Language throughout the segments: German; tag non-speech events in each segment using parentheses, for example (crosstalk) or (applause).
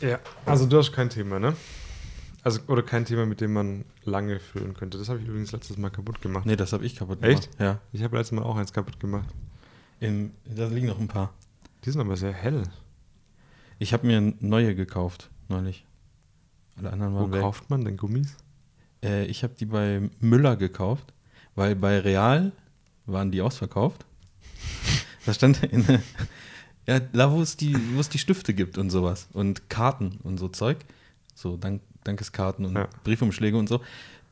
Ja, also du hast kein Thema, ne? Also, oder kein Thema, mit dem man lange führen könnte. Das habe ich übrigens letztes Mal kaputt gemacht. Nee, das habe ich kaputt Echt? gemacht. Ja. Ich habe letztes Mal auch eins kaputt gemacht. Im, da liegen noch ein paar. Die sind aber sehr hell. Ich habe mir neue gekauft, neulich. Alle anderen Wo waren weg. kauft man denn Gummis? Äh, ich habe die bei Müller gekauft, weil bei Real waren die ausverkauft. (laughs) Da stand in der, ja, da wo es die, wo es die Stifte gibt und sowas und Karten und so Zeug, so Dank, Dankeskarten und Ja. Briefumschläge und so.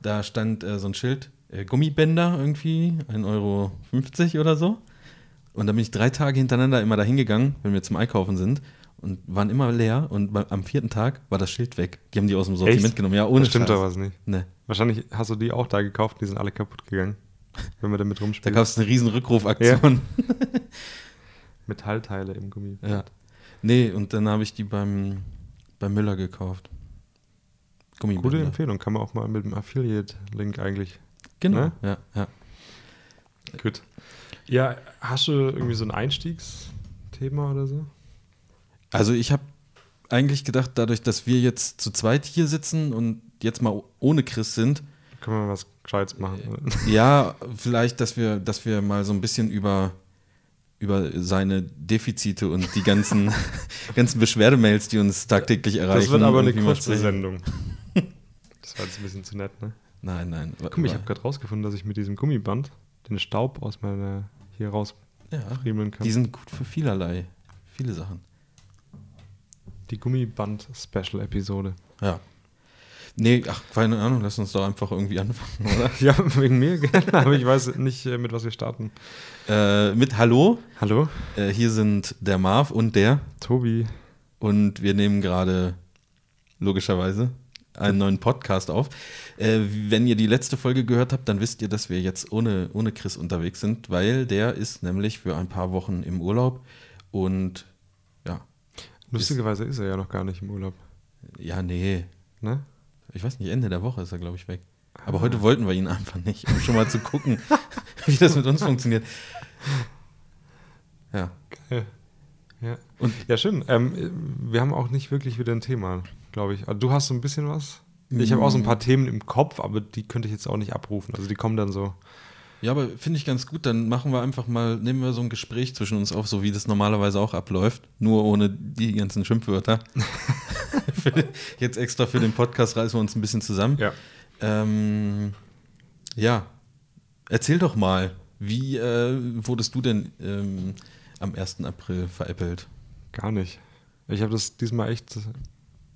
Da stand äh, so ein Schild, äh, Gummibänder irgendwie, 1,50 Euro oder so. Und da bin ich drei Tage hintereinander immer dahin gegangen, wenn wir zum Einkaufen sind und waren immer leer und am vierten Tag war das Schild weg. Die haben die aus dem Sortiment Echt? genommen. Ja, ohne das stimmt Scheiß. doch was nicht. Ne. Wahrscheinlich hast du die auch da gekauft, die sind alle kaputt gegangen. Wenn man damit Da rumspielt. gab es eine riesen Rückrufaktion. (laughs) Metallteile im Gummi. Ja. Nee, und dann habe ich die beim, beim Müller gekauft. Gummibänder. Gute Empfehlung, kann man auch mal mit dem Affiliate-Link eigentlich. Genau, Ne? ja, ja. Gut. Ja, hast du irgendwie so ein Einstiegsthema oder so? Also ich habe eigentlich gedacht, dadurch, dass wir jetzt zu zweit hier sitzen und jetzt mal ohne Chris sind, Können wir was Gescheites machen? ja, vielleicht, dass wir, dass wir mal so ein bisschen über, über seine Defizite und die ganzen, (laughs) ganzen Beschwerdemails, die uns tagtäglich erreichen. Das wird aber eine kurze. Sendung. (laughs) Das war jetzt ein bisschen zu nett, ne? Nein, nein. Guck mal, ich habe gerade rausgefunden, dass ich mit diesem Gummiband den Staub aus meiner hier ja, rausfriemeln kann. die sind gut für vielerlei, viele Sachen. Die Gummiband-Special-Episode. Ja. Nee, ach, keine Ahnung, lass uns doch einfach irgendwie anfangen, oder? (laughs) Ja, wegen mir gerne, aber ich weiß nicht, äh, mit was wir starten. äh, mit Hallo, Hallo? äh, hier sind der Marv und der Tobi. und wir nehmen gerade logischerweise einen neuen Podcast auf. Äh, wenn ihr die letzte Folge gehört habt, dann wisst ihr, dass wir jetzt ohne, ohne Chris unterwegs sind, weil der ist nämlich für ein paar Wochen im Urlaub und ja, Lustigerweise ist er ja noch gar nicht im Urlaub. ja, nee, Ne? Ich weiß nicht, Ende der Woche ist er, glaube ich, weg. Aber Ah. heute wollten wir ihn einfach nicht, um schon mal zu gucken, (laughs) wie das mit uns funktioniert. Ja. Geil. Ja. Und- ja, schön. Ähm, wir haben auch nicht wirklich wieder ein Thema, glaube ich. Also, du hast so ein bisschen was. Ich habe auch so ein paar Themen im Kopf, aber die könnte ich jetzt auch nicht abrufen. Also die kommen dann so. Ja, aber finde ich ganz gut. Dann machen wir einfach mal, nehmen wir so ein Gespräch zwischen uns auf, so wie das normalerweise auch abläuft, nur ohne die ganzen Schimpfwörter. (laughs) Für- Jetzt extra für den Podcast reißen wir uns ein bisschen zusammen. Ja. Ähm, ja, erzähl doch mal, wie äh, wurdest du denn ähm, am 1. April veräppelt? Gar nicht. Ich habe das diesmal echt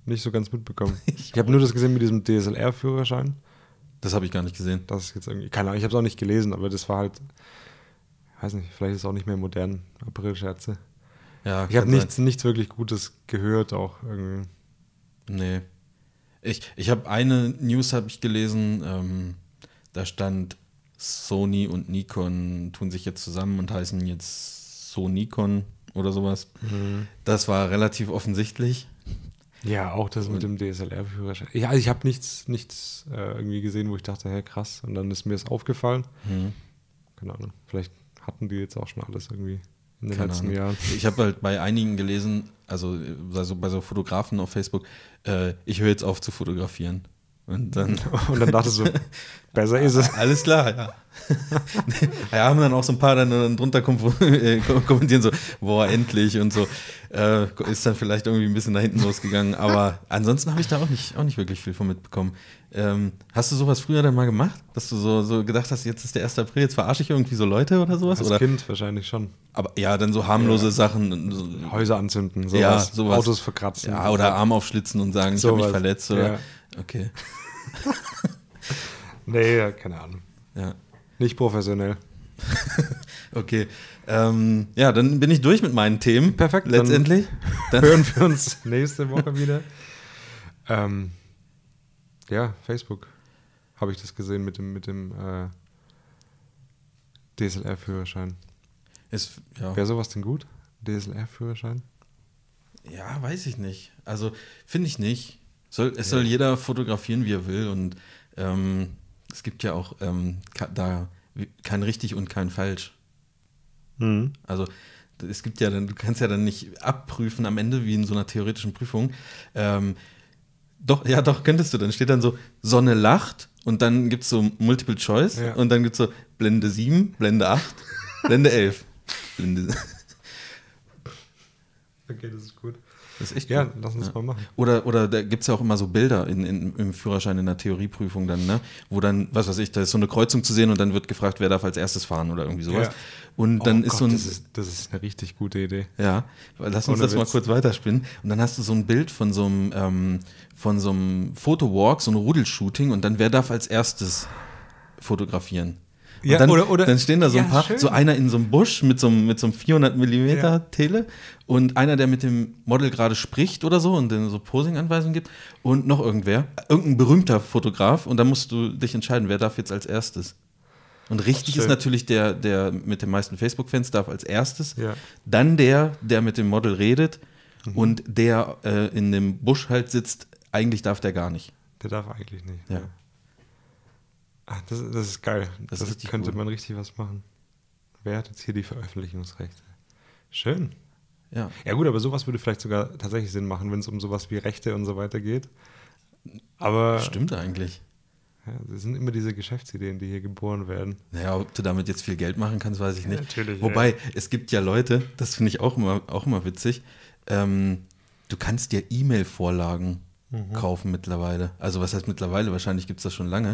nicht so ganz mitbekommen. (laughs) Ich habe nur das gesehen mit diesem DSLR-Führerschein. Das habe ich gar nicht gesehen. Das ist jetzt irgendwie, keine Ahnung, ich habe es auch nicht gelesen, aber das war halt, weiß nicht, vielleicht ist es auch nicht mehr modern, April-Scherze. Ja, Ich habe nichts, nichts wirklich Gutes gehört auch irgendwie. Nee. Ich, ich habe eine News habe ich gelesen, ähm, da stand Sony und Nikon tun sich jetzt zusammen und heißen jetzt Sonikon oder sowas. Das war relativ offensichtlich. Ja, auch das mit dem DSLR-Führerschein. Ja, also ich habe nichts, nichts äh, irgendwie gesehen, wo ich dachte, hey, krass. Und dann ist mir das aufgefallen. Hm. Keine Ahnung, vielleicht hatten die jetzt auch schon alles irgendwie in den Keine letzten Ahnung. Jahren. Ich habe halt bei einigen gelesen, also, also bei so Fotografen auf Facebook, äh, ich höre jetzt auf zu fotografieren. Und dann (laughs) Und dann dachte ich (laughs) so, besser ist es. Alles klar, ja. (laughs) ja, haben dann auch so ein paar dann, drunter äh, kom- kommentieren so, boah, endlich und so. Äh, ist dann vielleicht irgendwie ein bisschen nach hinten losgegangen, aber ansonsten habe ich da auch nicht, auch nicht wirklich viel von mitbekommen. Ähm, hast du sowas früher dann mal gemacht? Dass du so, so gedacht hast, jetzt ist der 1. April, jetzt verarsche ich irgendwie so Leute oder sowas? Als Oder, Kind wahrscheinlich schon. aber ja, dann so harmlose Ja. Sachen. So, Häuser anzünden, sowas. Ja, sowas. Autos verkratzen. ja, oder Arm aufschlitzen und sagen, ich habe mich verletzt. Oder? Ja. Okay, (laughs) Nee, keine Ahnung. ja. Nicht professionell. (laughs) Okay. Ähm, ja, dann bin ich durch mit meinen Themen. Perfekt, dann- Letztendlich. (laughs) Dann, Hören wir uns nächste Woche wieder. Ähm, ja, Facebook habe ich das gesehen mit dem, mit dem äh, DSLR-Führerschein. ja. Wäre sowas denn gut? DSLR-Führerschein? ja, weiß ich nicht. Also, finde ich nicht. Soll, es soll jeder fotografieren, wie er will. Und ähm, es gibt ja auch ähm, da kein richtig und kein falsch. Mhm. Also, es gibt ja dann, du kannst ja dann nicht abprüfen am Ende, wie in so einer theoretischen Prüfung. Ähm, doch, ja, doch, könntest du. Dann steht dann so, Sonne lacht und dann gibt es so Multiple Choice Ja. und dann gibt es so Blende 7, Blende 8, (laughs) Blende 11. Blende, Okay, das ist gut. Das ist echt Ja, gut. lass uns Ja. mal machen. Oder, oder da gibt es ja auch immer so Bilder in, in, im Führerschein in der Theorieprüfung dann, ne? Wo dann, was weiß ich, da ist so eine Kreuzung zu sehen und dann wird gefragt, wer darf als erstes fahren oder irgendwie sowas. Ja. Und dann oh ist Gott, so ein. Das ist, das ist eine richtig gute Idee. Ja, lass uns Ohne das mal Witz. kurz weiterspinnen. Und dann hast du so ein Bild von so einem, ähm, von so einem Fotowalk, so ein Rudelshooting und dann wer darf als erstes fotografieren? Ja, dann, oder- oder- dann stehen da so ein paar, schön. so einer in so einem Busch mit so einem, mit so einem 400 Millimeter Ja. Tele und einer, der mit dem Model gerade spricht oder so und dann so Posing-Anweisungen gibt und noch irgendwer, irgendein berühmter Fotograf und dann musst du dich entscheiden, wer darf jetzt als erstes. Und richtig Schön. ist natürlich der, der mit den meisten Facebook-Fans darf als erstes. Ja. Dann der, der mit dem Model redet Mhm. und der äh, in dem Busch halt sitzt, eigentlich darf der gar nicht. Der darf eigentlich nicht. Ja. Ah, das, das ist geil. Das Das, ist könnte gut. man richtig was machen. Wer hat jetzt hier die Veröffentlichungsrechte? Schön. Ja. Ja gut, aber sowas würde vielleicht sogar tatsächlich Sinn machen, wenn es um sowas wie Rechte und so weiter geht. Aber Stimmt eigentlich. ja, es sind immer diese Geschäftsideen, die hier geboren werden. Naja, ob du damit jetzt viel Geld machen kannst, weiß ich Ja, nicht. natürlich, Wobei, ja. es gibt ja Leute, das finde ich auch immer, auch immer witzig, ähm, du kannst dir E-Mail-Vorlagen Mhm. kaufen mittlerweile. Also was heißt mittlerweile? Wahrscheinlich gibt es das schon lange.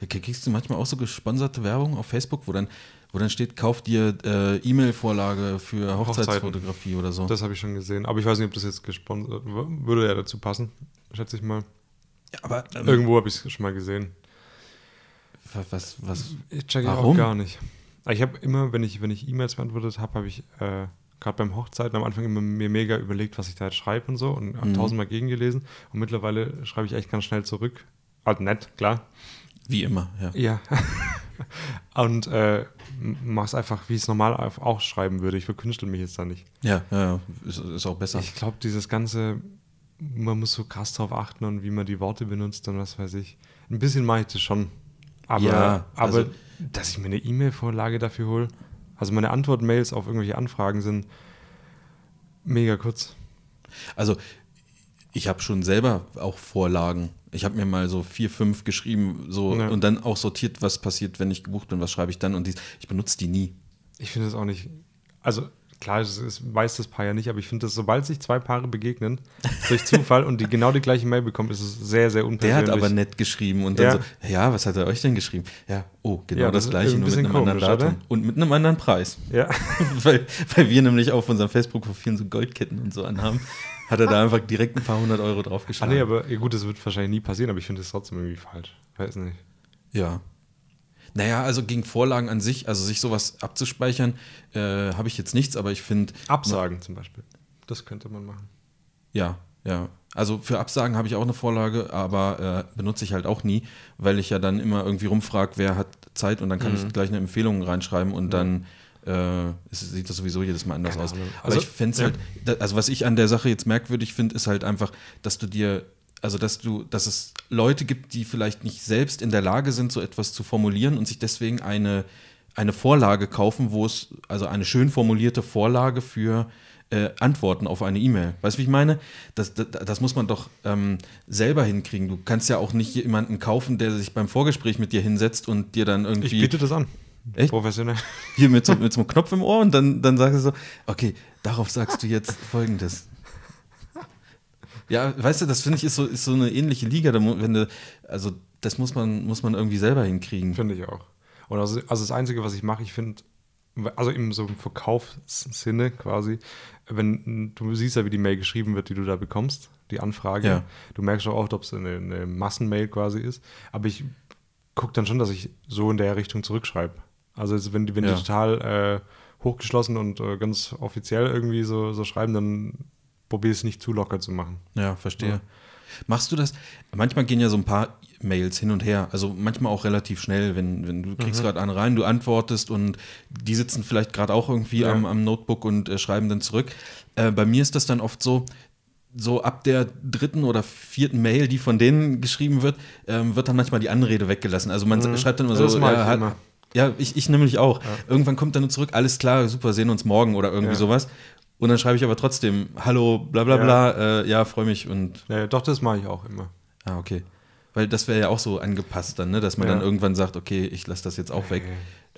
Ja, Kriegst du manchmal auch so gesponserte Werbung auf Facebook, wo dann, wo dann steht, kauf dir äh, E-Mail-Vorlage für Hochzeitsfotografie oder so. Das habe ich schon gesehen. Aber ich weiß nicht, ob das jetzt gesponsert würde ja dazu passen, schätze ich mal. Ja, aber ähm, Irgendwo habe ich es schon mal gesehen. was, was, Ich checke Warum? auch gar nicht. Aber Ich habe immer, wenn ich, wenn ich E-Mails beantwortet habe, habe ich äh, gerade beim Hochzeiten am Anfang immer mir mega überlegt, was ich da jetzt schreibe und so und habe Mhm. tausendmal gegengelesen. Und mittlerweile schreibe ich echt ganz schnell zurück. Halt nett, klar. Wie immer, ja. Ja. (laughs) und äh, mach's einfach, wie ich es normal auch schreiben würde. Ich verkünstel mich jetzt da nicht. Ja, ja, ja, ist, ist auch besser. Ich glaube, dieses ganze, man muss so krass drauf achten und wie man die Worte benutzt und was weiß ich. Ein bisschen mache ich das schon. Aber, Ja, also- aber dass ich mir eine E-Mail-Vorlage dafür hole, also meine Antwort-Mails auf irgendwelche Anfragen sind mega kurz. Also, ich habe schon selber auch Vorlagen. Ich habe mir mal so vier, fünf geschrieben so, Ja. und dann auch sortiert, was passiert, wenn ich gebucht bin, was schreibe ich dann. Und dies, ich benutze die nie. Ich finde das auch nicht, also klar, es ist, weiß das Paar ja nicht, aber ich finde, dass sobald sich zwei Paare begegnen, durch Zufall und die genau die gleiche Mail bekommen, ist es sehr, sehr Der unpersönlich. hat aber nett geschrieben und dann Ja. so, ja, was hat er euch denn geschrieben? Ja, oh, genau Ja, das das gleiche, nur mit einem anderen komisch, Datum. oder? Und mit einem anderen Preis. Ja, (laughs) weil, weil wir nämlich auf unserem Facebook-Profilen so Goldketten und so anhaben, hat er da einfach direkt ein paar hundert Euro ah, draufgeschlagen. nee, aber gut, das wird wahrscheinlich nie passieren, aber ich finde das trotzdem irgendwie falsch. Weiß nicht. Ja. Naja, also gegen Vorlagen an sich, also sich sowas abzuspeichern, äh, habe ich jetzt nichts, aber ich finde, Absagen zum Beispiel. Das könnte man machen. ja, ja. Also für Absagen habe ich auch eine Vorlage, aber äh, benutze ich halt auch nie, weil ich ja dann immer irgendwie rumfrage, wer hat Zeit und dann kann Mhm. ich gleich eine Empfehlung reinschreiben und dann äh, es sieht das sowieso jedes Mal anders aus. Ahnung. Aber Also, ich fände es ja. halt, also was ich an der Sache jetzt merkwürdig finde, ist halt einfach, dass du dir, also dass du, dass es Leute gibt, die vielleicht nicht selbst in der Lage sind, so etwas zu formulieren und sich deswegen eine, eine Vorlage kaufen, wo es, also eine schön formulierte Vorlage für äh, Antworten auf eine E-Mail. Weißt du, wie ich meine? Das, das, das muss man doch ähm, selber hinkriegen. Du kannst ja auch nicht jemanden kaufen, der sich beim Vorgespräch mit dir hinsetzt und dir dann Ich irgendwie biete das an. Echt? Professionell. hier mit so, mit so einem Knopf im Ohr und dann, dann sagst du so, okay, darauf sagst du jetzt folgendes. Ja, weißt du, das finde ich ist so, ist so eine ähnliche Liga, wenn du, also das muss man, muss man irgendwie selber hinkriegen. Finde ich auch. Und also, also das Einzige, was ich mache, ich finde, also im so im Verkaufssinne quasi, wenn du siehst ja, wie die Mail geschrieben wird, die du da bekommst, die Anfrage. Ja. Du merkst auch oft, ob es eine, eine Massenmail quasi ist. Aber ich gucke dann schon, dass ich so in der Richtung zurückschreibe. Also wenn die, wenn Ja. die total äh, hochgeschlossen und äh, ganz offiziell irgendwie so, so schreiben, dann probier es nicht zu locker zu machen. Ja, verstehe. Ja. Machst du das? Manchmal gehen ja so ein paar Mails hin und her, also manchmal auch relativ schnell, wenn, wenn du Mhm. kriegst gerade einen rein, du antwortest und die sitzen vielleicht gerade auch irgendwie Ja. am, am Notebook und äh, schreiben dann zurück. Äh, bei mir ist das dann oft so, so ab der dritten oder vierten Mail, die von denen geschrieben wird, ähm, wird dann manchmal die Anrede weggelassen. Also man Mhm. schreibt dann immer Das so, ja, ich hat, immer. Ja, ich, ich nämlich auch. Irgendwann kommt dann nur zurück, alles klar, super, sehen uns morgen oder irgendwie Ja. sowas. Und dann schreibe ich aber trotzdem, hallo, bla bla Ja. bla, äh, ja, freue mich und Ja, doch, das mache ich auch immer. Ah, okay. Weil das wäre ja auch so angepasst dann, ne? dass man Ja. dann irgendwann sagt, okay, ich lasse das jetzt auch weg.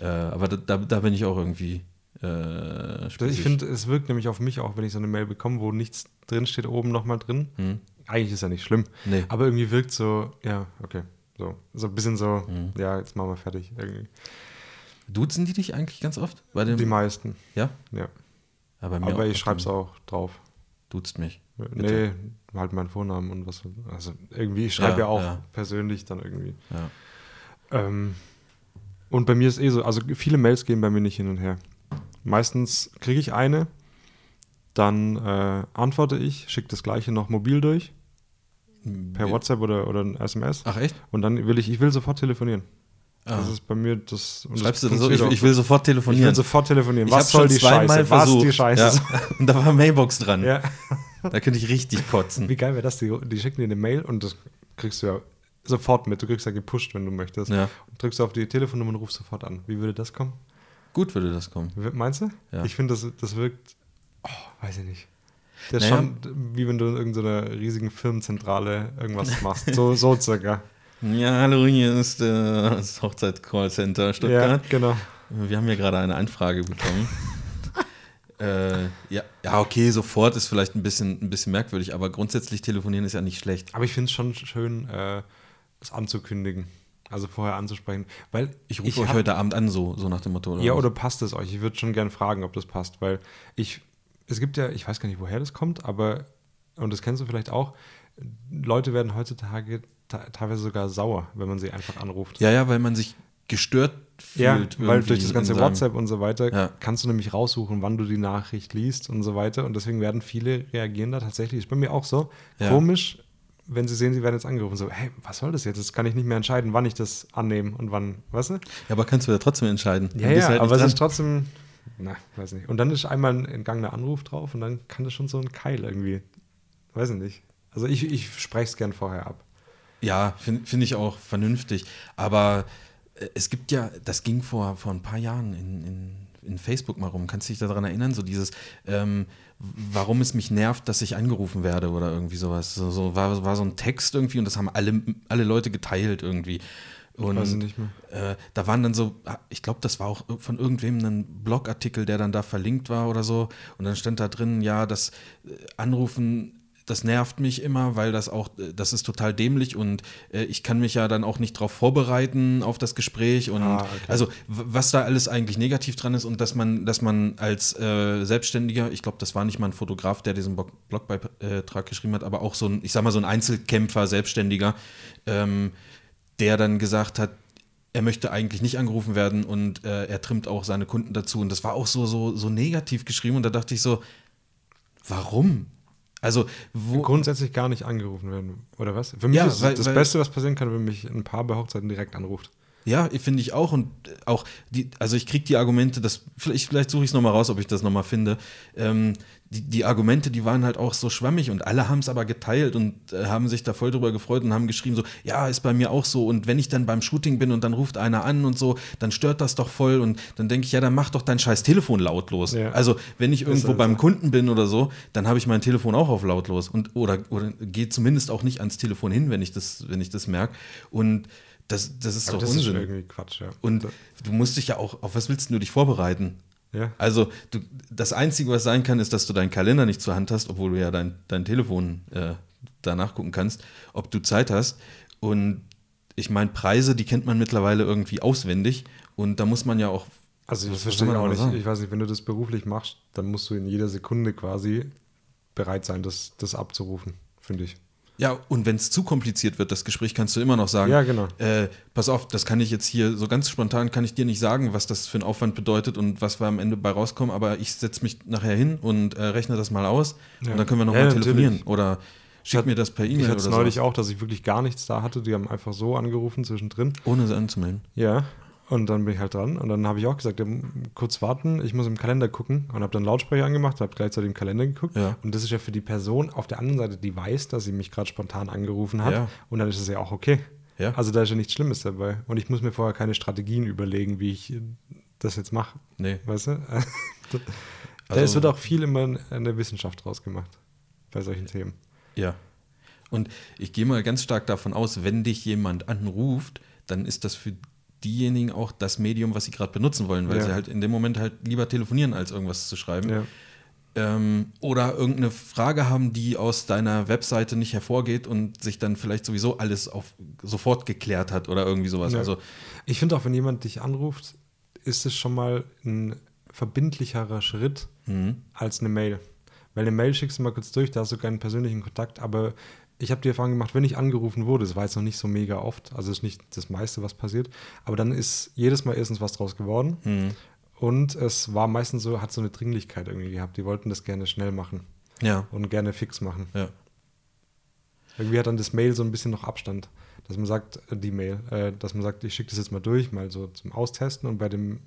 Äh, aber da, da, bin ich auch irgendwie äh, spießig. Ich finde, es wirkt nämlich auf mich auch, wenn ich so eine Mail bekomme, wo nichts drin steht, oben nochmal drin. Hm. Eigentlich ist ja nicht schlimm. Nee. Aber irgendwie wirkt so, ja, okay. So, so ein bisschen so, Hm. ja, jetzt machen wir fertig. Irgendwie. Duzen die dich eigentlich ganz oft? Bei dem, Die meisten, ja? ja. Aber, Aber ich schreibe es auch drauf. Duzt mich. Nee, halt meinen Vornamen und was. Also irgendwie, ich schreibe Ja, ja, auch ja. persönlich dann irgendwie. Ja. Ähm, und bei mir ist eh so, also viele Mails gehen bei mir nicht hin und her. Meistens kriege ich eine, dann äh, antworte ich, schicke das gleiche noch mobil durch, per WhatsApp oder, oder ein SMS. Ach echt? Und dann will ich, ich will sofort telefonieren. Ah. Das ist bei mir das. Schreibst du das das so? Ich, ich will sofort auch. ich telefonieren. will sofort telefonieren. Ich Was soll die Scheiße? Was die Scheiße? Ja. Und (laughs) da war Mailbox dran. Ja. Da könnte ich richtig kotzen. Wie geil wäre das? Die, die schicken dir eine Mail und das kriegst du ja sofort mit. Du kriegst ja gepusht, wenn du möchtest. Ja. Und drückst auf die Telefonnummer und rufst sofort an. Wie würde das kommen? Gut würde das kommen. Meinst du? Ja. Ich finde, das, das wirkt, oh, weiß ich nicht. Das ist Naja. schon wie wenn du in irgendeiner riesigen Firmenzentrale irgendwas machst. So, so circa. Ja, hallo, hier ist äh, das Hochzeitscallcenter Stuttgart. Ja, genau. Wir haben ja gerade eine Anfrage bekommen. (laughs) äh, ja, ja, okay, sofort ist vielleicht ein bisschen, ein bisschen merkwürdig, aber grundsätzlich telefonieren ist ja nicht schlecht. Aber ich finde es schon schön, äh, das anzukündigen. Also vorher anzusprechen. Weil Ich rufe euch hab- heute Abend an, so, so nach dem Motto. Ja, was? oder passt es euch? Ich würde schon gerne fragen, ob das passt, weil ich, es gibt ja, ich weiß gar nicht, woher das kommt, aber, und das kennst du vielleicht auch, Leute werden heutzutage teilweise sogar sauer, wenn man sie einfach anruft. Ja, ja, weil man sich gestört Ja, fühlt. weil irgendwie durch das ganze WhatsApp und so weiter Ja. kannst du nämlich raussuchen, wann du die Nachricht liest und so weiter. Und deswegen werden viele reagieren da tatsächlich. Ist bei mir auch so. Ja. Komisch, wenn sie sehen, sie werden jetzt angerufen. So, hey, was soll das jetzt? Jetzt kann ich nicht mehr entscheiden, wann ich das annehme und wann, weißt du? Ja, aber kannst du ja trotzdem entscheiden. Ja, ja, halt aber es ist trotzdem, na, weiß nicht. Und dann ist einmal ein entgangener Anruf drauf und dann kann das schon so ein Keil irgendwie, weiß ich nicht. Also ich, ich spreche es gern vorher ab. Ja, finde find ich auch vernünftig. Aber äh, es gibt ja, das ging vor, vor ein paar Jahren in, in, in Facebook mal rum. Kannst du dich daran erinnern? So dieses, ähm, warum es mich nervt, dass ich angerufen werde oder irgendwie sowas. So, so war, war so ein Text irgendwie und das haben alle, alle Leute geteilt irgendwie. Und Weiß ich nicht mehr. Äh, da waren dann so, ich glaube, das war auch von irgendwem ein Blogartikel, der dann da verlinkt war oder so. Und dann stand da drin, ja, das äh, Anrufen, das nervt mich immer, weil das auch, äh, das ist total dämlich und äh, ich kann mich ja dann auch nicht darauf vorbereiten auf das Gespräch. Und Ah, okay. also was da alles eigentlich negativ dran ist und dass man, dass man als äh, Selbstständiger, ich glaube, das war nicht mal ein Fotograf, der diesen Blog- Blogbeitrag geschrieben hat, aber auch so ein, ich sag mal, so ein Einzelkämpfer, Selbstständiger, ähm, der dann gesagt hat, er möchte eigentlich nicht angerufen werden und äh, er trimmt auch seine Kunden dazu. Und das war auch so, so, so negativ geschrieben. Und da dachte ich so, warum? Also, wo. Grundsätzlich gar nicht angerufen werden, oder was? Für mich Ja, ist weil- das weil- Beste, was passieren kann, wenn mich ein Paar bei Hochzeiten direkt anruft. Ja, finde ich auch. Und auch die, also ich kriege die Argumente, das, vielleicht, vielleicht suche ich es nochmal raus, ob ich das nochmal finde. Ähm, die, die Argumente, die waren halt auch so schwammig und alle haben es aber geteilt und äh, haben sich da voll drüber gefreut und haben geschrieben, so, ja, ist bei mir auch so. Und wenn ich dann beim Shooting bin und dann ruft einer an und so, dann stört das doch voll. Und dann denke ich, ja, dann mach doch dein scheiß Telefon lautlos. Ja. Also, wenn ich irgendwo halt beim. Kunden bin oder so, dann habe ich mein Telefon auch auf lautlos. Und, oder, oder gehe zumindest auch nicht ans Telefon hin, wenn ich das, wenn ich das merke. Und das, das ist Aber doch das Unsinn. ist irgendwie Quatsch, ja. Und du musst dich ja auch, auf was willst du dich vorbereiten? Ja. Also, du, das Einzige, was sein kann, ist, dass du deinen Kalender nicht zur Hand hast, obwohl du ja dein, dein Telefon äh, da nachgucken kannst, ob du Zeit hast. Und ich meine, Preise, die kennt man mittlerweile irgendwie auswendig. Und da muss man ja auch. Also das verstehe ich auch nicht. sagen? Ich weiß nicht, wenn du das beruflich machst, dann musst du in jeder Sekunde quasi bereit sein, das, das abzurufen, finde ich. Ja, und wenn es zu kompliziert wird, das Gespräch, kannst du immer noch sagen, Ja, genau. äh, pass auf, das kann ich jetzt hier so ganz spontan, kann ich dir nicht sagen, was das für ein Aufwand bedeutet und was wir am Ende bei rauskommen, aber ich setze mich nachher hin und äh, rechne das mal aus Ja. und dann können wir nochmal Ja, mal telefonieren natürlich. oder schick hat- mir das per Ich E-Mail hatte oder es so. neulich auch, dass ich wirklich gar nichts da hatte. Die haben einfach so angerufen zwischendrin. Ohne sie anzumelden. Ja. Und dann bin ich halt dran. Und dann habe ich auch gesagt, ja, kurz warten, ich muss im Kalender gucken. Und habe dann Lautsprecher angemacht, habe gleichzeitig im Kalender geguckt. Ja. Und das ist ja für die Person auf der anderen Seite, die weiß, dass sie mich gerade spontan angerufen hat. Ja. Und dann ist es ja auch okay. Ja. Also da ist ja nichts Schlimmes dabei. Und ich muss mir vorher keine Strategien überlegen, wie ich das jetzt mache. Nee. Weißt du? (laughs) Also- es wird auch viel immer in der Wissenschaft draus gemacht. Bei solchen Themen. Ja. Und ich gehe mal ganz stark davon aus, wenn dich jemand anruft, dann ist das für diejenigen auch das Medium, was sie gerade benutzen wollen, weil Ja. sie halt in dem Moment halt lieber telefonieren, als irgendwas zu schreiben. Ja. Ähm, oder irgendeine Frage haben, die aus deiner Webseite nicht hervorgeht und sich dann vielleicht sowieso alles auf sofort geklärt hat oder irgendwie sowas. Ja. Also Ich finde auch, wenn jemand dich anruft, ist es schon mal ein verbindlicherer Schritt mhm. als eine Mail. Weil eine Mail schickst du mal kurz durch, da hast du keinen persönlichen Kontakt, aber ich habe die Erfahrung gemacht, wenn ich angerufen wurde, das war jetzt noch nicht so mega oft, also ist nicht das meiste, was passiert, aber dann ist jedes Mal erstens was draus geworden Mhm. und es war meistens so, hat so eine Dringlichkeit irgendwie gehabt. Die wollten das gerne schnell machen ja, und gerne fix machen. ja, Irgendwie hat dann das Mail so ein bisschen noch Abstand, dass man sagt, äh, die Mail, äh, dass man sagt, ich schicke das jetzt mal durch, mal so zum Austesten und bei dem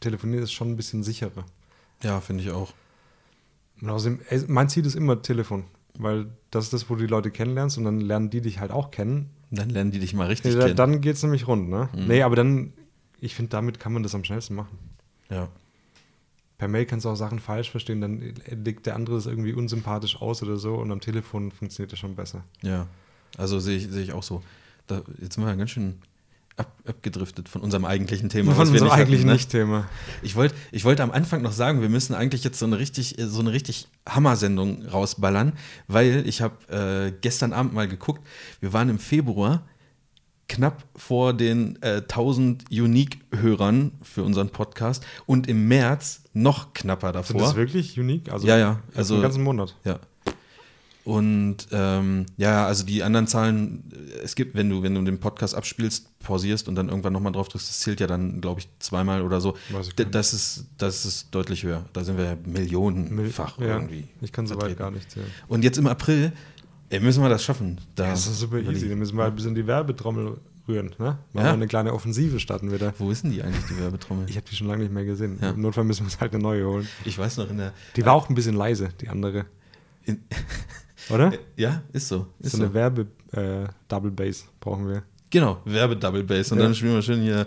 Telefonieren ist es schon ein bisschen sicherer. ja, finde ich auch. Und außerdem, ey, mein Ziel ist immer Telefon, weil das ist das, wo du die Leute kennenlernst und dann lernen die dich halt auch kennen. Dann lernen die dich mal richtig Ja, kennen. dann geht es nämlich rund, ne? Mhm. Nee, aber dann, ich finde, damit kann man das am schnellsten machen. ja. Per Mail kannst du auch Sachen falsch verstehen, dann legt der andere das irgendwie unsympathisch aus oder so und am Telefon funktioniert das schon besser. Ja, also sehe ich, sehe ich auch so. Da, jetzt sind wir ganz schön ab, abgedriftet von unserem eigentlichen Thema. Von was wir unserem nicht eigentlich hatten, ne? Nicht-Thema. Ich wollte ich wollt am Anfang noch sagen, wir müssen eigentlich jetzt so eine richtig, so eine richtig Hammer-Sendung rausballern, weil ich habe äh, gestern Abend mal geguckt, wir waren im Februar knapp vor den äh, 1000 Unique-Hörern für unseren Podcast und im März noch knapper Sind davor. das wirklich unique? Also, Ja, ja, also- den ganzen Monat. Ja. Und ähm, ja, also die anderen Zahlen, es gibt, wenn du, wenn du den Podcast abspielst, pausierst und dann irgendwann nochmal drauf drückst, das zählt ja dann, glaube ich, zweimal oder so. Ich das ist, das ist deutlich höher. Da sind wir ja millionenfach ja, irgendwie. Ich kann soweit vertreten. gar nicht zählen. Und jetzt im April, ey, müssen wir das schaffen. Da Das ist super easy. Da müssen wir halt ein bisschen die Werbetrommel rühren. Ne? Machen Ja. wir eine kleine Offensive starten wieder. Wo ist denn die eigentlich, die Werbetrommel? Ich habe die schon lange nicht mehr gesehen. Ja. Im Notfall müssen wir uns halt eine neue holen. Ich weiß noch in der. Die war auch ein bisschen leise, die andere. In, (laughs) Oder? ja, ist so. Ist so so. eine Werbe-Double Bass brauchen wir. Genau, Werbe-Double Bass. Und Ja. dann spielen wir schön hier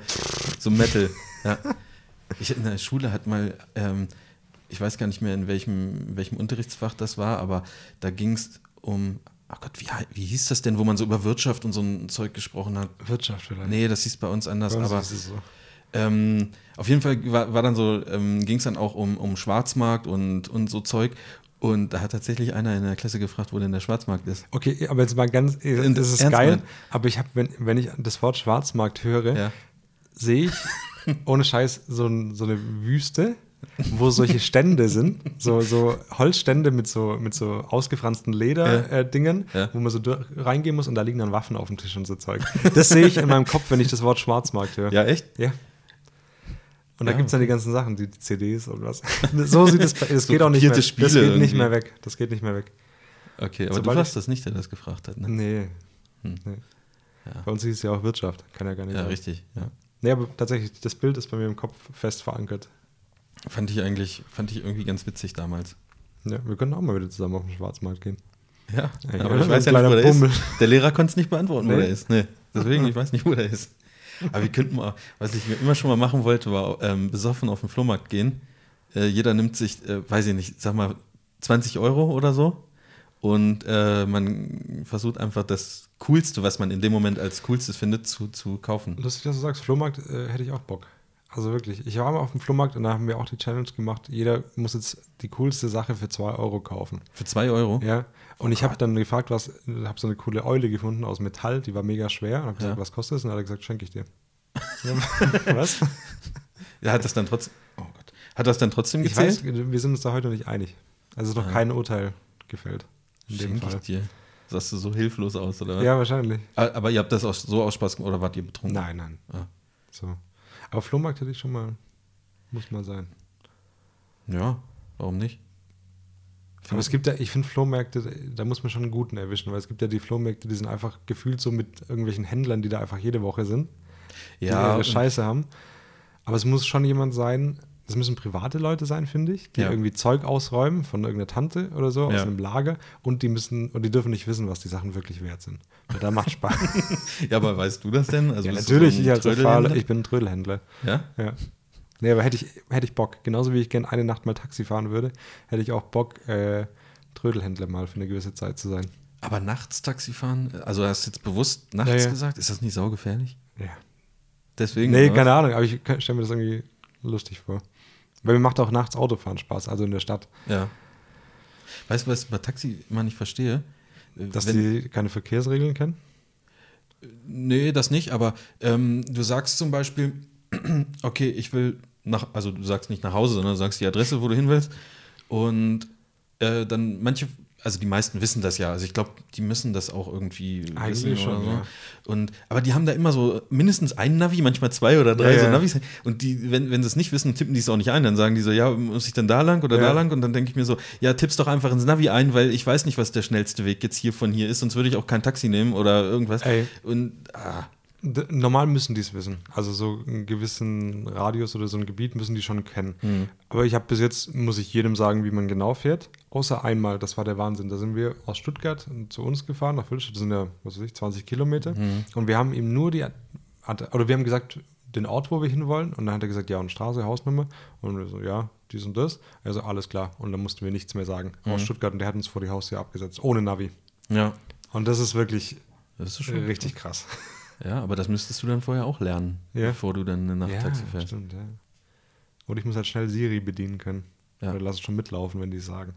so Metal. ja. Ich in der Schule hat mal, ähm, ich weiß gar nicht mehr, in welchem, welchem Unterrichtsfach das war, aber da ging es um, ach Gott, wie, wie hieß das denn, wo man so über Wirtschaft und so ein Zeug gesprochen hat? Wirtschaft vielleicht. Nee, das hieß bei uns anders, Bei uns aber ist es so. ähm, auf jeden Fall war, war dann so, ähm, ging es dann auch um, um Schwarzmarkt und, und so Zeug. Und da hat tatsächlich einer in der Klasse gefragt, wo denn der Schwarzmarkt ist. Okay, aber jetzt mal ganz, Und das ist geil, gemeint? aber ich habe, wenn, wenn ich das Wort Schwarzmarkt höre, Ja. sehe ich ohne Scheiß so, so eine Wüste, wo solche Stände sind, so, so Holzstände mit so, mit so ausgefransten Ja. Lederdingen, äh, Dingen, Ja. wo man so durch, reingehen muss und da liegen dann Waffen auf dem Tisch und so Zeug. Das sehe ich in meinem Kopf, wenn ich das Wort Schwarzmarkt höre. Ja, echt? Ja. Und da Ja, gibt es dann die ganzen Sachen, die, die CDs und was. (laughs) So sieht es, es So geht auch nicht mehr. Spiele das geht nicht irgendwie. mehr weg. Das geht nicht mehr weg. Okay, aber Sobald du warst das nicht, der das gefragt hat, ne? Nee. Hm. nee. Ja. Bei uns hieß es ja auch Wirtschaft. Kann ja gar nicht Ja, sein. richtig. Ja. Nee, aber tatsächlich, das Bild ist bei mir im Kopf fest verankert. Fand ich eigentlich, fand ich irgendwie ganz witzig damals. Ja, wir können auch mal wieder zusammen auf den Schwarzmarkt gehen. Ja, Ja, aber ich weiß ja nicht, wo der Bummel. ist. Der Lehrer konnte es nicht beantworten, wo Nee. der ist. Nee. Deswegen, ich weiß nicht, wo der ist. Aber wir könnten mal, was ich mir immer schon mal machen wollte, war ähm, besoffen auf den Flohmarkt gehen. Äh, jeder nimmt sich, äh, weiß ich nicht, sag mal 20 Euro oder so. Und äh, man versucht einfach das Coolste, was man in dem Moment als Coolstes findet, zu, zu kaufen. Lustig, dass du sagst, Flohmarkt äh, hätte ich auch Bock. Also wirklich. Ich war mal auf dem Flohmarkt und da haben wir auch die Challenge gemacht. Jeder muss jetzt die coolste Sache für 2 Euro kaufen. Für 2 Euro? Ja. Und ich habe dann gefragt, was, habe so eine coole Eule gefunden aus Metall, die war mega schwer. Und habe gesagt, Ja. was kostet es? Und dann hat er gesagt, schenke ich dir. (laughs) Was? Ja, hat das dann trotzdem. Oh Gott. Hat das dann trotzdem Ich gezählt? weiß, wir sind uns da heute nicht einig. Also ist noch Ah. kein Urteil gefällt. In dem Schenke ich Fall. dir. Sahst du so hilflos aus, oder was? Ja, wahrscheinlich. Ah, Aber ihr habt das auch so aus Spaß gemacht oder wart ihr betrunken? Nein, nein. Ah. So. Aber Flohmarkt hätte ich schon mal, muss mal sein. Ja, warum nicht? Aber es gibt ja, ich finde Flohmärkte, da muss man schon einen guten erwischen, weil es gibt ja die Flohmärkte, die sind einfach gefühlt so mit irgendwelchen Händlern, die da einfach jede Woche sind, die Ja, ihre Scheiße haben. Aber es muss schon jemand sein, das müssen private Leute sein, finde ich, die Ja. irgendwie Zeug ausräumen von irgendeiner Tante oder so aus Ja. einem Lager und die müssen und die dürfen nicht wissen, was die Sachen wirklich wert sind. Weil da macht Spaß. (laughs) Ja, aber weißt du das denn? Also ja, natürlich, so ich als? Erfahrener, ich bin ein Trödelhändler. Ja? Ja. Nee, aber hätte ich, hätte ich Bock, genauso wie ich gerne eine Nacht mal Taxi fahren würde, hätte ich auch Bock, äh, Trödelhändler mal für eine gewisse Zeit zu sein. Aber nachts Taxi fahren, also hast du jetzt bewusst nachts Ja, ja. gesagt, ist das nicht saugefährlich? Ja. Deswegen. Nee, keine Ahnung, aber ich stelle mir das irgendwie lustig vor. Weil mir macht auch nachts Autofahren Spaß, also in der Stadt. Ja. Weißt du, was ich bei Taxi immer nicht verstehe? Dass Wenn- die keine Verkehrsregeln kennen? Nee, das nicht, aber ähm, du sagst zum Beispiel, (clears throat) okay, ich will nach, also du sagst nicht nach Hause, sondern du sagst die Adresse, wo du hin willst. Und äh, dann manche, also die meisten wissen das ja. Also ich glaube, die müssen das auch irgendwie Eigentlich wissen schon, oder so. ja. Und, aber die haben da immer so mindestens einen Navi, manchmal zwei oder drei Ja, so ja. Navis. Und die, wenn, wenn sie es nicht wissen, tippen die es auch nicht ein. Dann sagen die so, ja, muss ich dann da lang oder da lang? Und dann denke ich mir so, ja, tipp's doch einfach ins Navi ein, weil ich weiß nicht, was der schnellste Weg jetzt hier von hier ist, sonst würde ich auch kein Taxi nehmen oder irgendwas. Ey. Und ah, normal müssen die es wissen. Also so einen gewissen Radius oder so ein Gebiet müssen die schon kennen. Hm. Aber ich habe bis jetzt, muss ich jedem sagen, wie man genau fährt. Außer einmal, das war der Wahnsinn. Da sind wir aus Stuttgart zu uns gefahren, nach Villstadt, das sind ja, was weiß ich, 20 Kilometer. Hm. Und wir haben ihm nur die, oder wir haben gesagt, den Ort, wo wir hinwollen. Und dann hat er gesagt, ja, und Straße, Hausnummer. Und wir so, ja, dies und das. Also alles klar. Und dann mussten wir nichts mehr sagen. Hm. Aus Stuttgart und der hat uns vor die Haustür abgesetzt, ohne Navi. ja. Und das ist wirklich Das ist schon richtig krass. Ja, aber das müsstest du dann vorher auch lernen, Ja. bevor du dann eine Nacht Taxi fährst. stimmt, ja. Und ich muss halt schnell Siri bedienen können. Ja. Oder lass es schon mitlaufen, wenn die es sagen.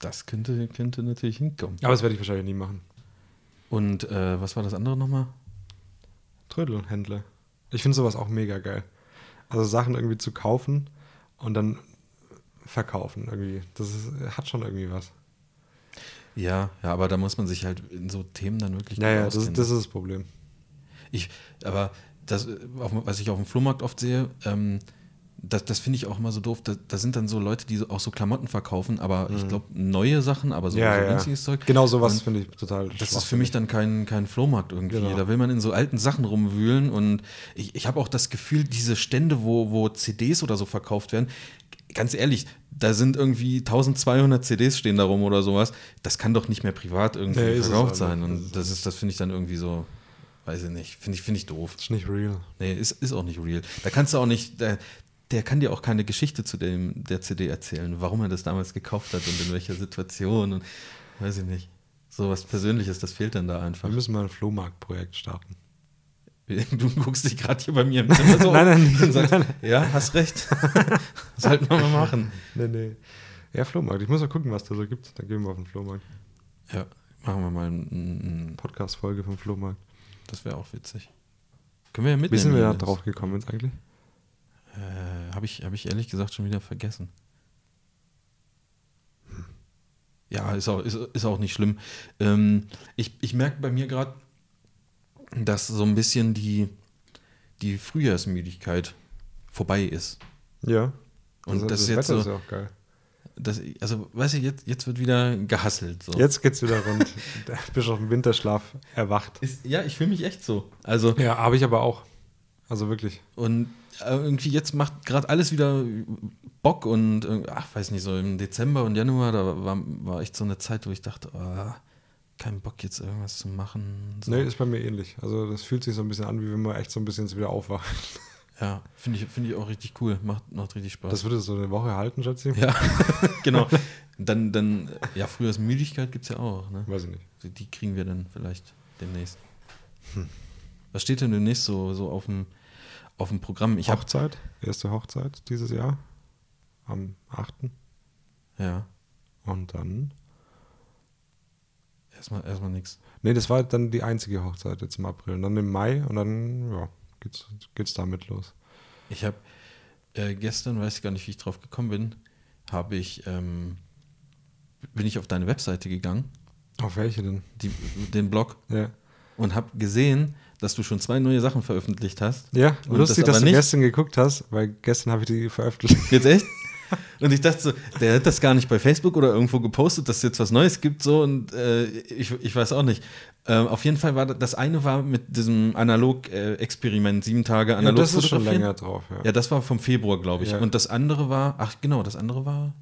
Das könnte, könnte natürlich hinkommen. Aber das werde ich wahrscheinlich nie machen. Und äh, was war das andere nochmal? Trödelhändler. Ich finde sowas auch mega geil. Also Sachen irgendwie zu kaufen und dann verkaufen irgendwie. Das ist, hat schon irgendwie was. Ja, ja, aber da muss man sich halt in so Themen dann wirklich Ja, gut ja, das, auskennen. das ist das Problem. Ich, aber das, was ich auf dem Flohmarkt oft sehe, ähm, das, das finde ich auch immer so doof. Da, da sind dann so Leute, die auch so Klamotten verkaufen, aber ich glaube, neue Sachen, aber so, Mhm. ja, so ja. günstiges Zeug. Genau sowas finde ich total Das ist für mich dann kein, kein Flohmarkt irgendwie. Genau. Da will man in so alten Sachen rumwühlen und ich, ich habe auch das Gefühl, diese Stände, wo, wo CDs oder so verkauft werden, ganz ehrlich, da sind irgendwie 1200 CDs stehen da rum oder sowas. Das kann doch nicht mehr privat irgendwie Nee, verkauft auch sein. Und das ist, das finde ich dann irgendwie so, weiß ich nicht, finde ich, finde ich doof. Ist nicht real. Nee, ist, ist auch nicht real. Da kannst du auch nicht, der, der kann dir auch keine Geschichte zu dem, der CD erzählen, warum er das damals gekauft hat und in welcher Situation und weiß ich nicht. So was Persönliches, das fehlt dann da einfach. Wir müssen mal ein Flohmarktprojekt starten. (laughs) Du guckst dich gerade hier bei mir im Zimmer (laughs) so Nein, nein, und sagst, ja, hast recht. (laughs) Sollten wir mal machen. Nee, nee. Ja, Flohmarkt. Ich muss mal gucken, was da so gibt. Dann gehen wir auf den Flohmarkt. Ja, machen wir mal ein, Podcast-Folge vom Flohmarkt. Das wäre auch witzig. Können wir ja mitnehmen. Wie sind wir da drauf gekommen jetzt eigentlich? Äh, Habe ich, hab ich ehrlich gesagt schon wieder vergessen. Ja, ist auch, ist, ist auch nicht schlimm. Ähm, ich ich merke bei mir gerade, dass so ein bisschen die, die Frühjahrsmüdigkeit vorbei ist. Ja. Und Also das ist jetzt Wetter so, ist auch geil. Das, also weißt du, jetzt, jetzt wird wieder gehasselt. So. Jetzt geht's wieder rund. Der Bischof im Winterschlaf erwacht. Ist, ja, ich fühle mich echt so. Also, Ja, habe ich aber auch. Also wirklich. und äh, irgendwie jetzt macht gerade alles wieder Bock und, äh, ach, weiß nicht, so im Dezember und Januar, da war, war echt so eine Zeit, wo ich dachte, oh, kein Bock jetzt irgendwas zu machen. So. Nee, ist bei mir ähnlich. Also das fühlt sich so ein bisschen an, wie wenn man echt so ein bisschen wieder aufwacht. Ja, finde ich, finde ich auch richtig cool. Macht, macht richtig Spaß. Das würde so eine Woche halten, schätze ich. ja, (laughs) genau. Dann, dann, ja, Frühjahrsmüdigkeit gibt es ja auch. Ne? Weiß ich nicht. Die kriegen wir dann vielleicht demnächst. Hm. Was steht denn demnächst so, so auf, dem, auf dem Programm? Ich habe Hochzeit, erste Hochzeit dieses Jahr. Am 8. ja Und dann. erstmal erstmal nichts. Nee, das war dann die einzige Hochzeit jetzt im April. Und dann im Mai und dann, ja, geht's, geht's damit los. Ich habe äh, gestern, weiß ich gar nicht, wie ich drauf gekommen bin, habe ich ähm, bin ich auf deine Webseite gegangen, Auf welche denn? die, den Blog Ja. und habe gesehen, dass du schon zwei neue Sachen veröffentlicht hast. Ja, lustig, das dass du nicht- gestern geguckt hast, weil gestern habe ich die veröffentlicht. Jetzt echt? (laughs) Und ich dachte so, der hat das gar nicht bei Facebook oder irgendwo gepostet, dass es jetzt was Neues gibt, so und äh, ich, ich weiß auch nicht. Ähm, auf jeden Fall war das, das eine war mit diesem Analog-Experiment, sieben Tage analog ja, das ist schon länger drauf, ja. Ja, das war vom Februar, glaube ich. Ja. Und das andere war, ach genau, das andere war.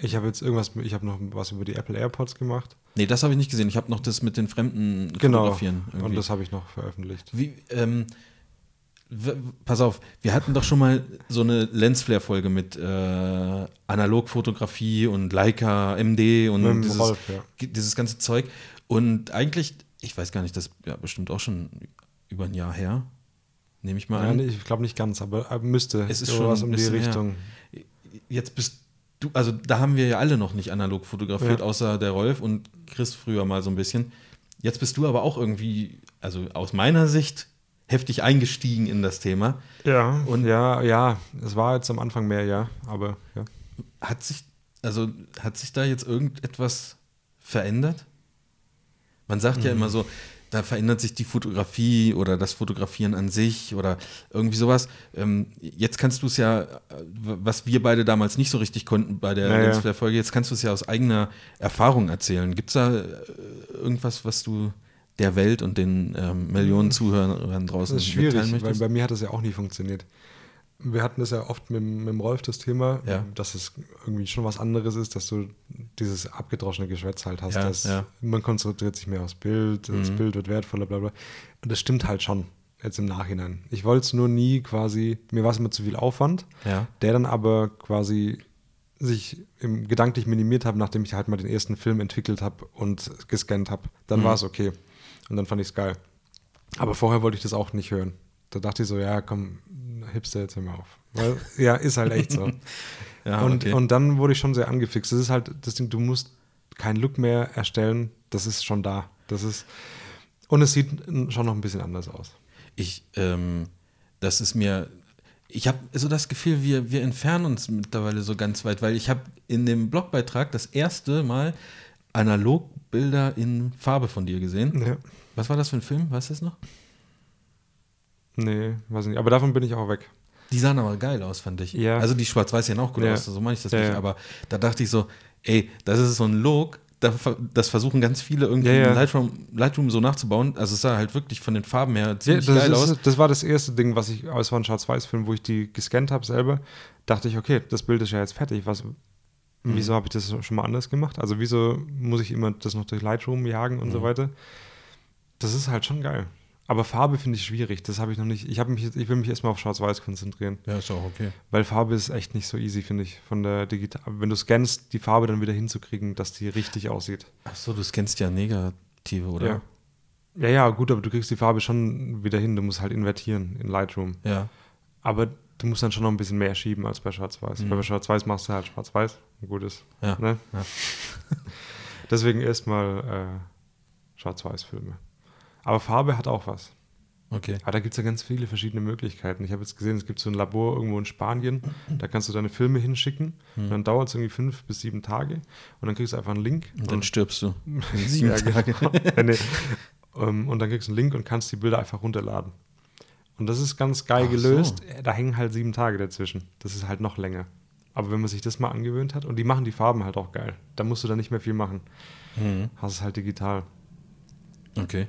Ich habe jetzt irgendwas, ich habe noch was über die Apple AirPods gemacht. Nee, das habe ich nicht gesehen. Ich habe noch das mit den Fremden Genau. fotografieren. Und irgendwie. das habe ich noch veröffentlicht. Wie, ähm, pass auf, wir hatten doch schon mal so eine Lensflare-Folge mit äh, Analogfotografie und Leica, MD und dieses, Rolf, ja. dieses ganze Zeug. Und eigentlich, ich weiß gar nicht, das ist ja bestimmt auch schon über ein Jahr her. Nehme ich mal Ja, an. ich glaube nicht ganz, aber müsste. Es ist schon ein um die bisschen her. Richtung. Jetzt bist du, also da haben wir ja alle noch nicht analog fotografiert, außer der Rolf und Chris früher mal so ein bisschen. Jetzt bist du aber auch irgendwie, also aus meiner Sicht, heftig eingestiegen in das Thema. Ja, Und- ja, ja, es war jetzt am Anfang mehr, ja, aber ja. Hat sich, also hat sich da jetzt irgendetwas verändert? Man sagt Mhm. ja immer so, da verändert sich die Fotografie oder das Fotografieren an sich oder irgendwie sowas. Ähm, jetzt kannst du es ja, äh, was wir beide damals nicht so richtig konnten bei der Ja, ja. Lensflare-Folge, jetzt kannst du es ja aus eigener Erfahrung erzählen. Gibt es da äh, irgendwas, was du der Welt und den ähm, Millionen Zuhörern draußen Das ist mitteilen schwierig, weil bei mir hat das ja auch nie funktioniert. Wir hatten das ja oft mit, mit dem Rolf das Thema, Ja. dass es irgendwie schon was anderes ist, dass du dieses abgedroschene Geschwätz halt hast. Ja, dass ja. Man konzentriert sich mehr aufs Bild, das Mhm. Bild wird wertvoller, bla bla. Und das stimmt halt schon, jetzt im Nachhinein. Ich wollte es nur nie quasi, mir war es immer zu viel Aufwand, ja. der dann aber quasi sich im, gedanklich minimiert habe, nachdem ich halt mal den ersten Film entwickelt habe und gescannt habe. Dann Mhm. war es okay. Und dann fand ich es geil. Aber vorher wollte ich das auch nicht hören. Da dachte ich so, ja, komm, Hipster jetzt hör mal auf. Weil, ja, ist halt echt so. (laughs) ja und, okay. und dann wurde ich schon sehr angefixt. Das ist halt das Ding, du musst keinen Look mehr erstellen. Das ist schon da. Das ist, und es sieht schon noch ein bisschen anders aus. ich, ähm, das ist mir, ich habe so das Gefühl, wir, wir entfernen uns mittlerweile so ganz weit, weil ich habe in dem Blogbeitrag das erste Mal Analogbilder in Farbe von dir gesehen. Ja. Was war das für ein Film? Weißt du das noch? Nee, weiß ich nicht. Aber davon bin ich auch weg. Die sahen aber geil aus, fand ich. Ja. Also die schwarz-weiß sehen auch gut Ja. aus, so meine ich das Ja, nicht. Aber da dachte ich so, ey, das ist so ein Look, das versuchen ganz viele irgendwie Ja, Lightroom, Lightroom so nachzubauen. Also es sah halt wirklich von den Farben her ziemlich das, geil aus. ist, das war das erste Ding, was ich, es war ein Schwarz-Weiß-Film, wo ich die gescannt habe selber. Dachte ich, okay, das Bild ist ja jetzt fertig. Was, Mhm. Wieso habe ich das schon mal anders gemacht? Also, wieso muss ich immer das noch durch Lightroom jagen und so Mhm. weiter? Das ist halt schon geil. Aber Farbe finde ich schwierig. Das habe ich noch nicht. Ich, mich, ich will mich erstmal auf Schwarz-Weiß konzentrieren. Ja, ist auch okay. Weil Farbe ist echt nicht so easy, finde ich. Von der digital. Wenn du scannst, die Farbe dann wieder hinzukriegen, dass die richtig aussieht. Ach so, du scannst ja Negative, oder? Ja. Ja, ja, gut, aber du kriegst die Farbe schon wieder hin. Du musst halt invertieren in Lightroom. Ja. Aber du musst dann schon noch ein bisschen mehr schieben als bei Schwarz-Weiß. Mhm. Weil bei Schwarz-Weiß machst du halt Schwarz-Weiß. Ein gutes. Ja. Ne? Ja. (laughs) Deswegen erstmal äh, Schwarz-Weiß-Filme. Aber Farbe hat auch was. Okay. Aber da gibt es ja ganz viele verschiedene Möglichkeiten. Ich habe jetzt gesehen, es gibt so ein Labor irgendwo in Spanien, da kannst du deine Filme hinschicken und dann dauert es irgendwie fünf bis sieben Tage und dann kriegst du einfach einen Link. Und dann stirbst du. (laughs) Sieben Tage. genau. Nee. (laughs) Ähm, und dann kriegst du einen Link und kannst die Bilder einfach runterladen. Und das ist ganz geil Ach so. gelöst. Da hängen halt sieben Tage dazwischen. Das ist halt noch länger. Aber wenn man sich das mal angewöhnt hat, und die machen die Farben halt auch geil, da musst du dann nicht mehr viel machen. Mhm. Hast es halt digital. Okay.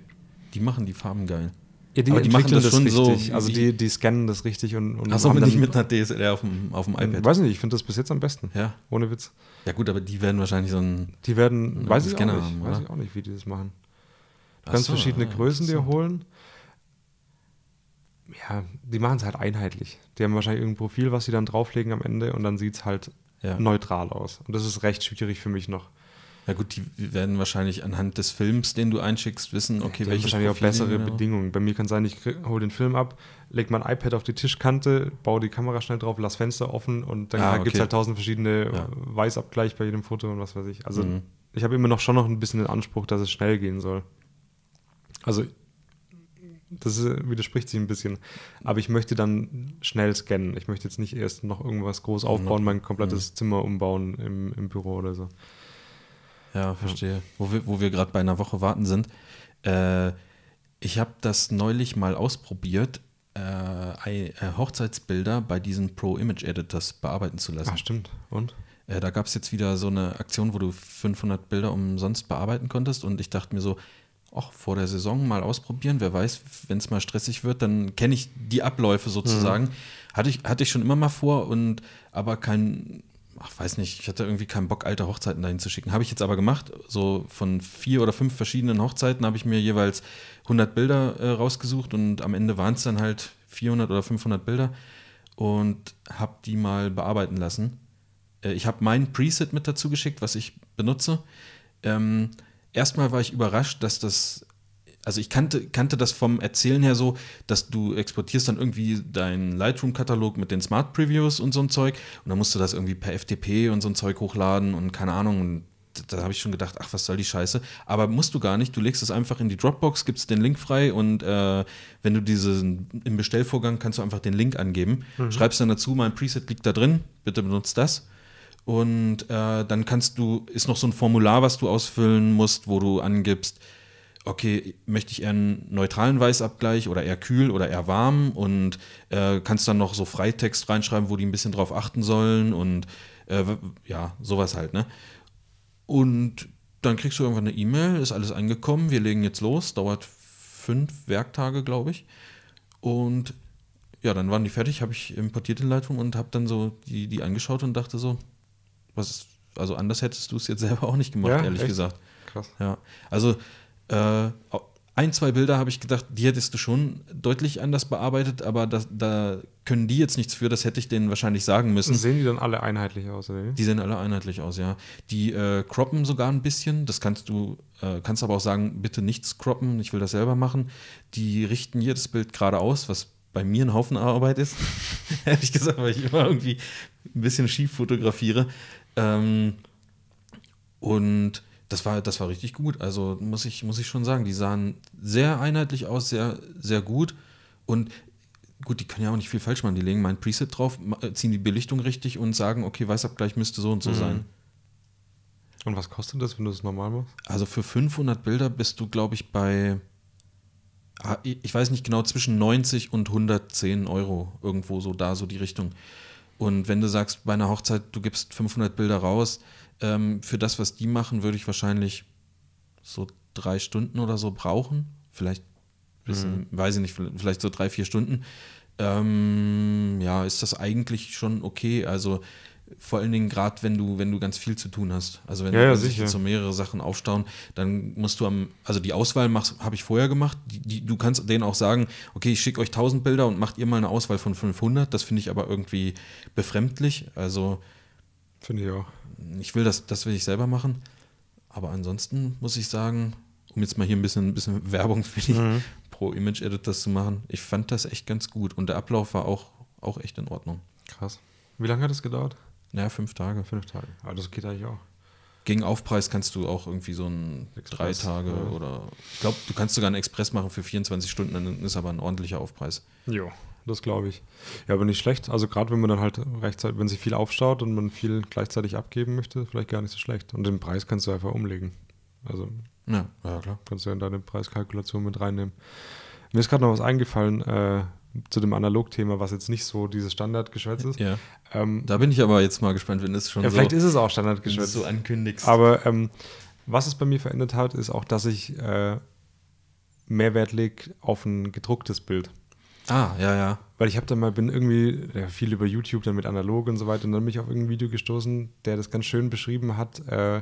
Die machen die Farben geil. Ja, Aber die machen entwickeln das schon so richtig. Also wie- die, die scannen das richtig und, und Achso, haben aber nicht mit einer DSLR auf dem, auf dem iPad. Weiß nicht, ich finde das bis jetzt am besten. Ja. Ohne Witz. Ja, gut, aber die werden wahrscheinlich so ein. Die werden, Einen weiß ich, auch Scanner nicht, haben, weiß ich auch nicht, wie die das machen. Ach Ganz so, verschiedene ah, Größen dir holen. Ja, die machen es halt einheitlich. Die haben wahrscheinlich irgendein Profil, was sie dann drauflegen am Ende und dann sieht es halt Ja. neutral aus. Und das ist recht schwierig für mich noch. Ja, gut, die werden wahrscheinlich anhand des Films, den du einschickst, wissen, okay, haben welches wahrscheinlich auch Profil bessere genau. Bedingungen. Bei mir kann sein, ich hole den Film ab, lege mein iPad auf die Tischkante, baue die Kamera schnell drauf, lass Fenster offen und dann Ah, gibt es okay. halt tausend verschiedene Ja. Weißabgleich bei jedem Foto und was weiß ich. Also Mhm. ich habe immer noch schon noch ein bisschen den Anspruch, dass es schnell gehen soll. Also das ist, widerspricht sich ein bisschen. Aber ich möchte dann schnell scannen. Ich möchte jetzt nicht erst noch irgendwas groß aufbauen, mein Mhm. komplettes Zimmer umbauen im, im Büro oder so. Ja, verstehe. Wo wir, wo wir gerade bei einer Woche warten sind. Äh, ich habe das neulich mal ausprobiert. äh, äh, Hochzeitsbilder bei diesen Pro Image Editors bearbeiten zu lassen. Ah, stimmt. Und? Äh, da gab es jetzt wieder so eine Aktion, wo du 500 Bilder umsonst bearbeiten konntest und ich dachte mir so, ach, vor der Saison mal ausprobieren, wer weiß, wenn es mal stressig wird, dann kenne ich die Abläufe sozusagen. Mhm. Hatte, ich, hatte ich schon immer mal vor und aber kein, ach, weiß nicht, ich hatte irgendwie keinen Bock, alte Hochzeiten dahin zu schicken. Habe ich jetzt aber gemacht. So von vier oder fünf verschiedenen Hochzeiten habe ich mir jeweils 100 Bilder äh, rausgesucht und am Ende waren es dann halt 400 oder 500 Bilder und habe die mal bearbeiten lassen. Äh, ich habe mein Preset mit dazu geschickt, was ich benutze. Ähm, erstmal war ich überrascht, dass das also ich kannte, kannte das vom Erzählen her so, dass du exportierst dann irgendwie deinen Lightroom-Katalog mit den Smart Previews und so ein Zeug und dann musst du das irgendwie per FTP und so ein Zeug hochladen und keine Ahnung. Und da habe ich schon gedacht, ach, was soll die Scheiße? Aber musst du gar nicht. Du legst es einfach in die Dropbox, gibst den Link frei und äh, wenn du diesen im Bestellvorgang kannst du einfach den Link angeben, mhm. schreibst dann dazu, mein Preset liegt da drin, bitte benutzt das. Und äh, dann kannst du, ist noch so ein Formular, was du ausfüllen musst, wo du angibst, okay, möchte ich eher einen neutralen Weißabgleich oder eher kühl oder eher warm und äh, kannst dann noch so Freitext reinschreiben, wo die ein bisschen drauf achten sollen und äh, ja, sowas halt, ne? Und dann kriegst du irgendwann eine E-Mail, ist alles angekommen, wir legen jetzt los, dauert fünf Werktage, glaube ich. Und ja, dann waren die fertig, habe ich importiert in Leitung und habe dann so die, die angeschaut und dachte so, was, also anders hättest du es jetzt (laughs) selber auch nicht gemacht, ja, ehrlich echt? gesagt. Krass. Ja, also äh, ein, zwei Bilder habe ich gedacht, die hättest du schon deutlich anders bearbeitet, aber das, da können die jetzt nichts für, das hätte ich denen wahrscheinlich sagen müssen. Sehen die dann alle einheitlich aus, oder? Die sehen alle einheitlich aus, ja. Die äh, croppen sogar ein bisschen, das kannst du, äh, kannst aber auch sagen, bitte nichts croppen, ich will das selber machen. Die richten jedes Bild gerade aus, was bei mir ein Haufen Arbeit ist. (laughs) Ehrlich gesagt, weil ich immer irgendwie ein bisschen schief fotografiere. Ähm, und das war, das war richtig gut. Also muss ich, muss ich schon sagen, die sahen sehr einheitlich aus, sehr, sehr gut. Und gut, die können ja auch nicht viel falsch machen. Die legen mein Preset drauf, äh, ziehen die Belichtung richtig und sagen, okay, Weißabgleich müsste so und so mhm. sein. Und was kostet das, wenn du das normal machst? Also für 500 Bilder bist du, glaube ich, bei, ah, ich weiß nicht genau, zwischen 90 und 110 Euro. Irgendwo so da, so die Richtung. Und wenn du sagst, bei einer Hochzeit, du gibst 500 Bilder raus, ähm, für das, was die machen, würde ich wahrscheinlich so drei Stunden oder so brauchen. Vielleicht, bisschen, mhm. weiß ich nicht, vielleicht so drei, vier Stunden. Ähm, ja, ist das eigentlich schon okay. Also vor allen Dingen gerade, wenn du, wenn du ganz viel zu tun hast. Also wenn, ja, ja, sich so mehrere Sachen aufstauen, dann musst du am, also die Auswahl habe ich vorher gemacht. Die, die, du kannst denen auch sagen, okay, ich schicke euch 1000 Bilder und macht ihr mal eine Auswahl von 500. Das finde ich aber irgendwie befremdlich. Also finde ich auch ich will das, das will ich selber machen. Aber ansonsten muss ich sagen, um jetzt mal hier ein bisschen, ein bisschen Werbung für die mhm. Pro-Image-Editors zu machen, ich fand das echt ganz gut und der Ablauf war auch, auch echt in Ordnung. Krass. Wie lange hat es gedauert? Naja, fünf Tage. Fünf Tage. Aber das geht eigentlich auch. Gegen Aufpreis kannst du auch irgendwie so ein Express, drei Tage ja. oder ich glaube, du kannst sogar einen Express machen für 24 Stunden, dann ist aber ein ordentlicher Aufpreis. Jo das glaube ich. Ja, aber nicht schlecht. Also gerade wenn man dann halt rechtzeitig, wenn sich viel aufstaut und man viel gleichzeitig abgeben möchte, vielleicht gar nicht so schlecht. Und den Preis kannst du einfach umlegen. Also ja, ja klar. Kannst du ja in deine Preiskalkulation mit reinnehmen. Mir ist gerade noch was eingefallen äh, zu dem Analogthema, was jetzt nicht so dieses Standardgeschwätz ist. Ja. Ähm, da bin ich aber jetzt mal gespannt, wenn es schon ja, so, vielleicht ist es auch Standardgeschwätz. so ankündigst. Aber ähm, was es bei mir verändert hat, ist auch, dass ich äh, mehr Wert lege auf ein gedrucktes Bild. Ah, ja, ja. Weil ich habe dann mal, bin irgendwie ja, viel über YouTube, dann mit analog und so weiter, und dann bin ich auf irgendein Video gestoßen, der das ganz schön beschrieben hat, äh,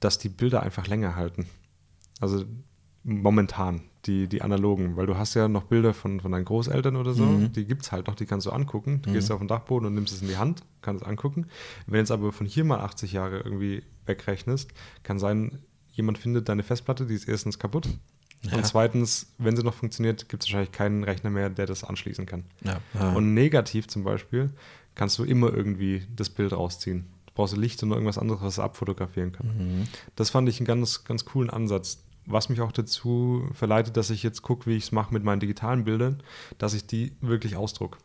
dass die Bilder einfach länger halten. Also momentan, die, die analogen, weil du hast ja noch Bilder von, von deinen Großeltern oder so, mhm. die gibt es halt noch, die kannst du angucken. Du mhm. gehst auf den Dachboden und nimmst es in die Hand, kannst es angucken. Wenn jetzt aber von hier mal 80 Jahre irgendwie wegrechnest, kann sein, jemand findet deine Festplatte, die ist erstens kaputt ja. Und zweitens, wenn sie noch funktioniert, gibt es wahrscheinlich keinen Rechner mehr, der das anschließen kann. Ja. Ja. Und negativ zum Beispiel kannst du immer irgendwie das Bild rausziehen. Du brauchst Licht und irgendwas anderes, was er abfotografieren kann. Mhm. Das fand ich einen ganz, ganz coolen Ansatz. Was mich auch dazu verleitet, dass ich jetzt gucke, wie ich es mache mit meinen digitalen Bildern, dass ich die wirklich ausdrucke.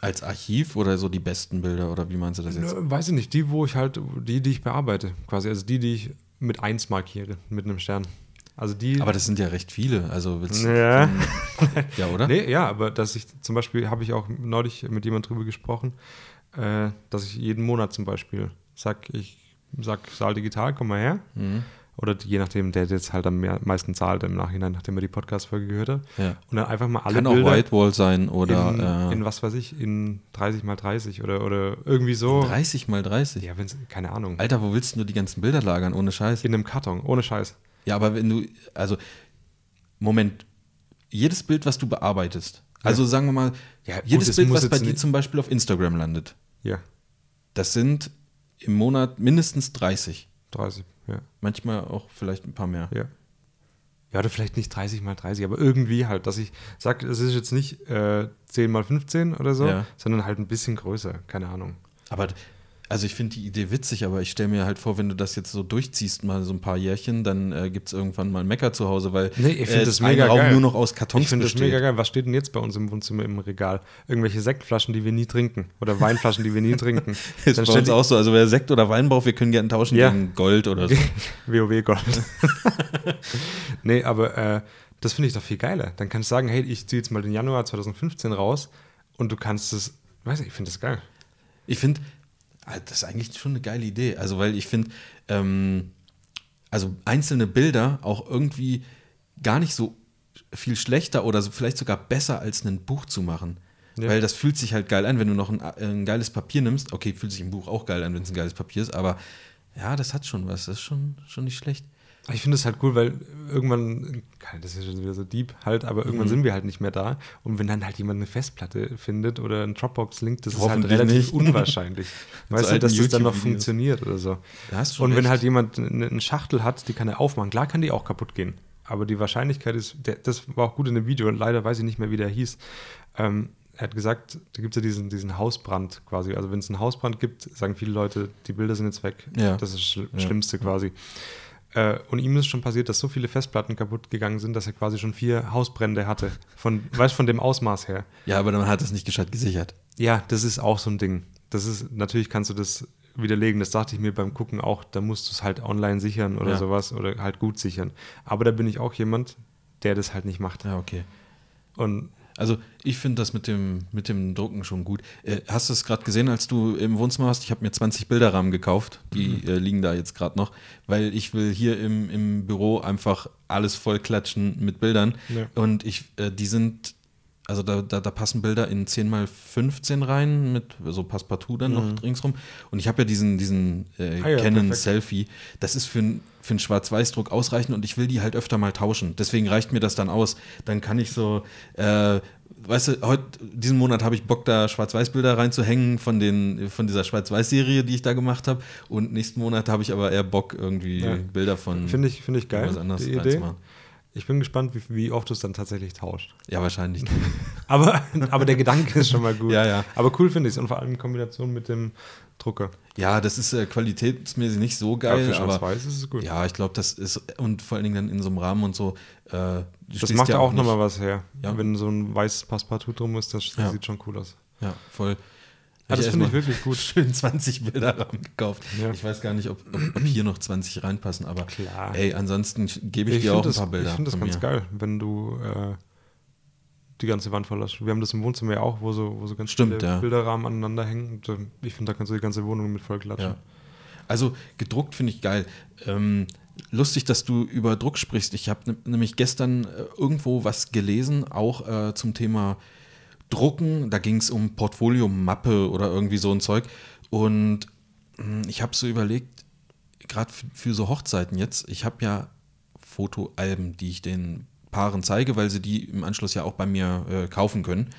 Als Archiv oder so die besten Bilder oder wie meinst du das jetzt? Weiß ich nicht, die, wo ich halt, die, die ich bearbeite, quasi, also die, die ich mit 1 markiere, mit einem Stern. Also die. Aber das sind ja recht viele. Also willst du- ja. (laughs) ja, oder? Nee, ja, aber dass ich zum Beispiel, habe ich auch neulich mit jemand drüber gesprochen, äh, dass ich jeden Monat zum Beispiel sag, ich sag Saal Digital, komm mal her. Mhm. Oder je nachdem, der jetzt halt am meisten zahlt im Nachhinein, nachdem er die Podcast-Folge gehört hat. Ja. Und dann einfach mal alle Kann auch Bilder Whitewall sein oder in, äh, in was weiß ich, in 30 mal 30 oder, oder irgendwie so. 30 mal 30. Ja, wenn's, keine Ahnung. Alter, wo willst du die ganzen Bilder lagern, ohne Scheiß? In einem Karton, ohne Scheiß. Ja, aber wenn du, also, Moment, jedes Bild, was du bearbeitest, also sagen wir mal, Ja, jedes es Bild, was bei dir zum Beispiel auf Instagram landet, Ja, das sind im Monat mindestens 30. 30, ja. Manchmal auch vielleicht ein paar mehr. Ja. Ja, oder vielleicht nicht 30 mal 30, aber irgendwie halt, dass ich sage, es ist jetzt nicht äh, 10 mal 15 oder so, Ja. sondern halt ein bisschen größer, keine Ahnung. Aber also ich finde die Idee witzig, aber ich stelle mir halt vor, wenn du das jetzt so durchziehst, mal so ein paar Jährchen, dann äh, gibt es irgendwann mal ein Mecker zu Hause, weil Nee, ich äh, das mega Raum geil. nur noch aus Kartons Ich finde das mega geil. Was steht denn jetzt bei uns im Wohnzimmer im Regal? Irgendwelche Sektflaschen, die wir nie trinken. Oder Weinflaschen, die wir nie trinken. (laughs) Ist bei steht uns auch so. Also wer Sekt oder Wein braucht, wir können gerne tauschen Ja. gegen Gold oder so. (laughs) WoW Gold. (laughs) nee, aber äh, das finde ich doch viel geiler. Dann kannst du sagen, hey, ich ziehe jetzt mal den Januar 2015 raus und du kannst es, weiß ich, ich finde das geil. Ich finde, das ist eigentlich schon eine geile Idee. Also, weil ich finde, ähm, also einzelne Bilder auch irgendwie gar nicht so viel schlechter oder so vielleicht sogar besser als ein Buch zu machen. Ja. Weil das fühlt sich halt geil an, wenn du noch ein, ein geiles Papier nimmst. Okay, fühlt sich im Buch auch geil an, wenn es ein geiles Papier ist, aber ja, das hat schon was. Das ist schon, schon nicht schlecht. Ich finde es halt cool, weil irgendwann, das ist schon wieder so deep halt, aber irgendwann Mhm. sind wir halt nicht mehr da. Und wenn dann halt jemand eine Festplatte findet oder einen Dropbox-Link, das ist halt relativ nicht. unwahrscheinlich. (laughs) weißt du, dass das dann noch funktioniert oder so. Und wenn halt jemand eine, Schachtel hat, die kann er aufmachen. Klar kann die auch kaputt gehen. Aber die Wahrscheinlichkeit ist, der, das war auch gut in dem Video, leider weiß ich nicht mehr, wie der hieß. Ähm, er hat gesagt, da gibt es ja diesen, diesen Hausbrand quasi. Also wenn es einen Hausbrand gibt, sagen viele Leute, die Bilder sind jetzt weg. Ja. Das ist das Schl Ja. Schlimmste quasi. Äh, und ihm ist schon passiert, dass so viele Festplatten kaputt gegangen sind, dass er quasi schon vier Hausbrände hatte. Von, weißt von dem Ausmaß her. Ja, aber dann hat es nicht gescheit gesichert. Ja, das ist auch so ein Ding. Das ist, natürlich kannst du das widerlegen. Das dachte ich mir beim Gucken auch, da musst du es halt online sichern oder Ja. sowas oder halt gut sichern. Aber da bin ich auch jemand, der das halt nicht macht. Ja, okay. Und Also ich finde das mit dem, mit dem Drucken schon gut. Äh, hast du es gerade gesehen, als du im Wohnzimmer warst? Ich habe mir 20 Bilderrahmen gekauft. Die Mhm. äh, liegen da jetzt gerade noch, weil ich will hier im, im Büro einfach alles voll klatschen mit Bildern. Ja. Und ich, äh, die sind, also da, da, da passen Bilder in 10 mal 15 rein mit so Passepartout dann noch ringsrum. Und ich habe ja diesen, diesen äh, Mhm. Ah ja, Canon perfekt. Selfie. Das ist für, für einen Schwarz-Weiß-Druck ausreichend und ich will die halt öfter mal tauschen. Deswegen reicht mir das dann aus. Dann kann ich so, äh, weißt du, heute, diesen Monat habe ich Bock, da Schwarz-Weiß-Bilder reinzuhängen von, den, von dieser Schwarz-Weiß-Serie, die ich da gemacht habe. Und nächsten Monat habe ich aber eher Bock, irgendwie Ja. Bilder von finde ich, finde ich geil, was anderes die Idee. reinzumachen. Ich bin gespannt, wie, wie oft du es dann tatsächlich tauscht. Ja, wahrscheinlich. (laughs) Aber, aber der Gedanke ist schon mal gut. Ja, ja. Aber cool finde ich es und vor allem in Kombination mit dem Drucker. ja, das ist äh, qualitätsmäßig nicht so Ja, geil, für aber Schwarz-Weiß ist es gut. ja, ich glaube, das ist, und vor allen Dingen dann in so einem Rahmen und so. Äh, das macht ja auch nicht- nochmal was her. Ja. Wenn so ein weißes Passepartout drum ist, das Ja. sieht schon cool aus. Ja, voll. Ja, das finde ich wirklich gut. (laughs) Schön 20 Bilderrahmen gekauft. Ja. Ich weiß gar nicht, ob, ob, hier noch 20 reinpassen, aber Klar. ey, ansonsten gebe ich, Ich dir auch finde ein das, paar Bilder. ich find das ganz mir. geil, wenn du äh, die ganze Wand voll hast. Wir haben das im Wohnzimmer ja auch, wo so, wo so ganz Stimmt, viele ja. Bilderrahmen aneinander hängen. Und, äh, ich finde, da kannst du die ganze Wohnung mit voll klatschen. Ja. Also gedruckt finde ich geil. Ähm, lustig, dass du über Druck sprichst. Ich habe nämlich gestern äh, irgendwo was gelesen, auch äh, zum Thema Drucken. Da ging es um Portfolio-Mappe oder irgendwie so ein Zeug. Und mh, ich habe so überlegt, gerade für so Hochzeiten jetzt, ich habe ja Fotoalben, die ich den Paaren zeige, weil sie die im Anschluss ja auch bei mir äh, kaufen können.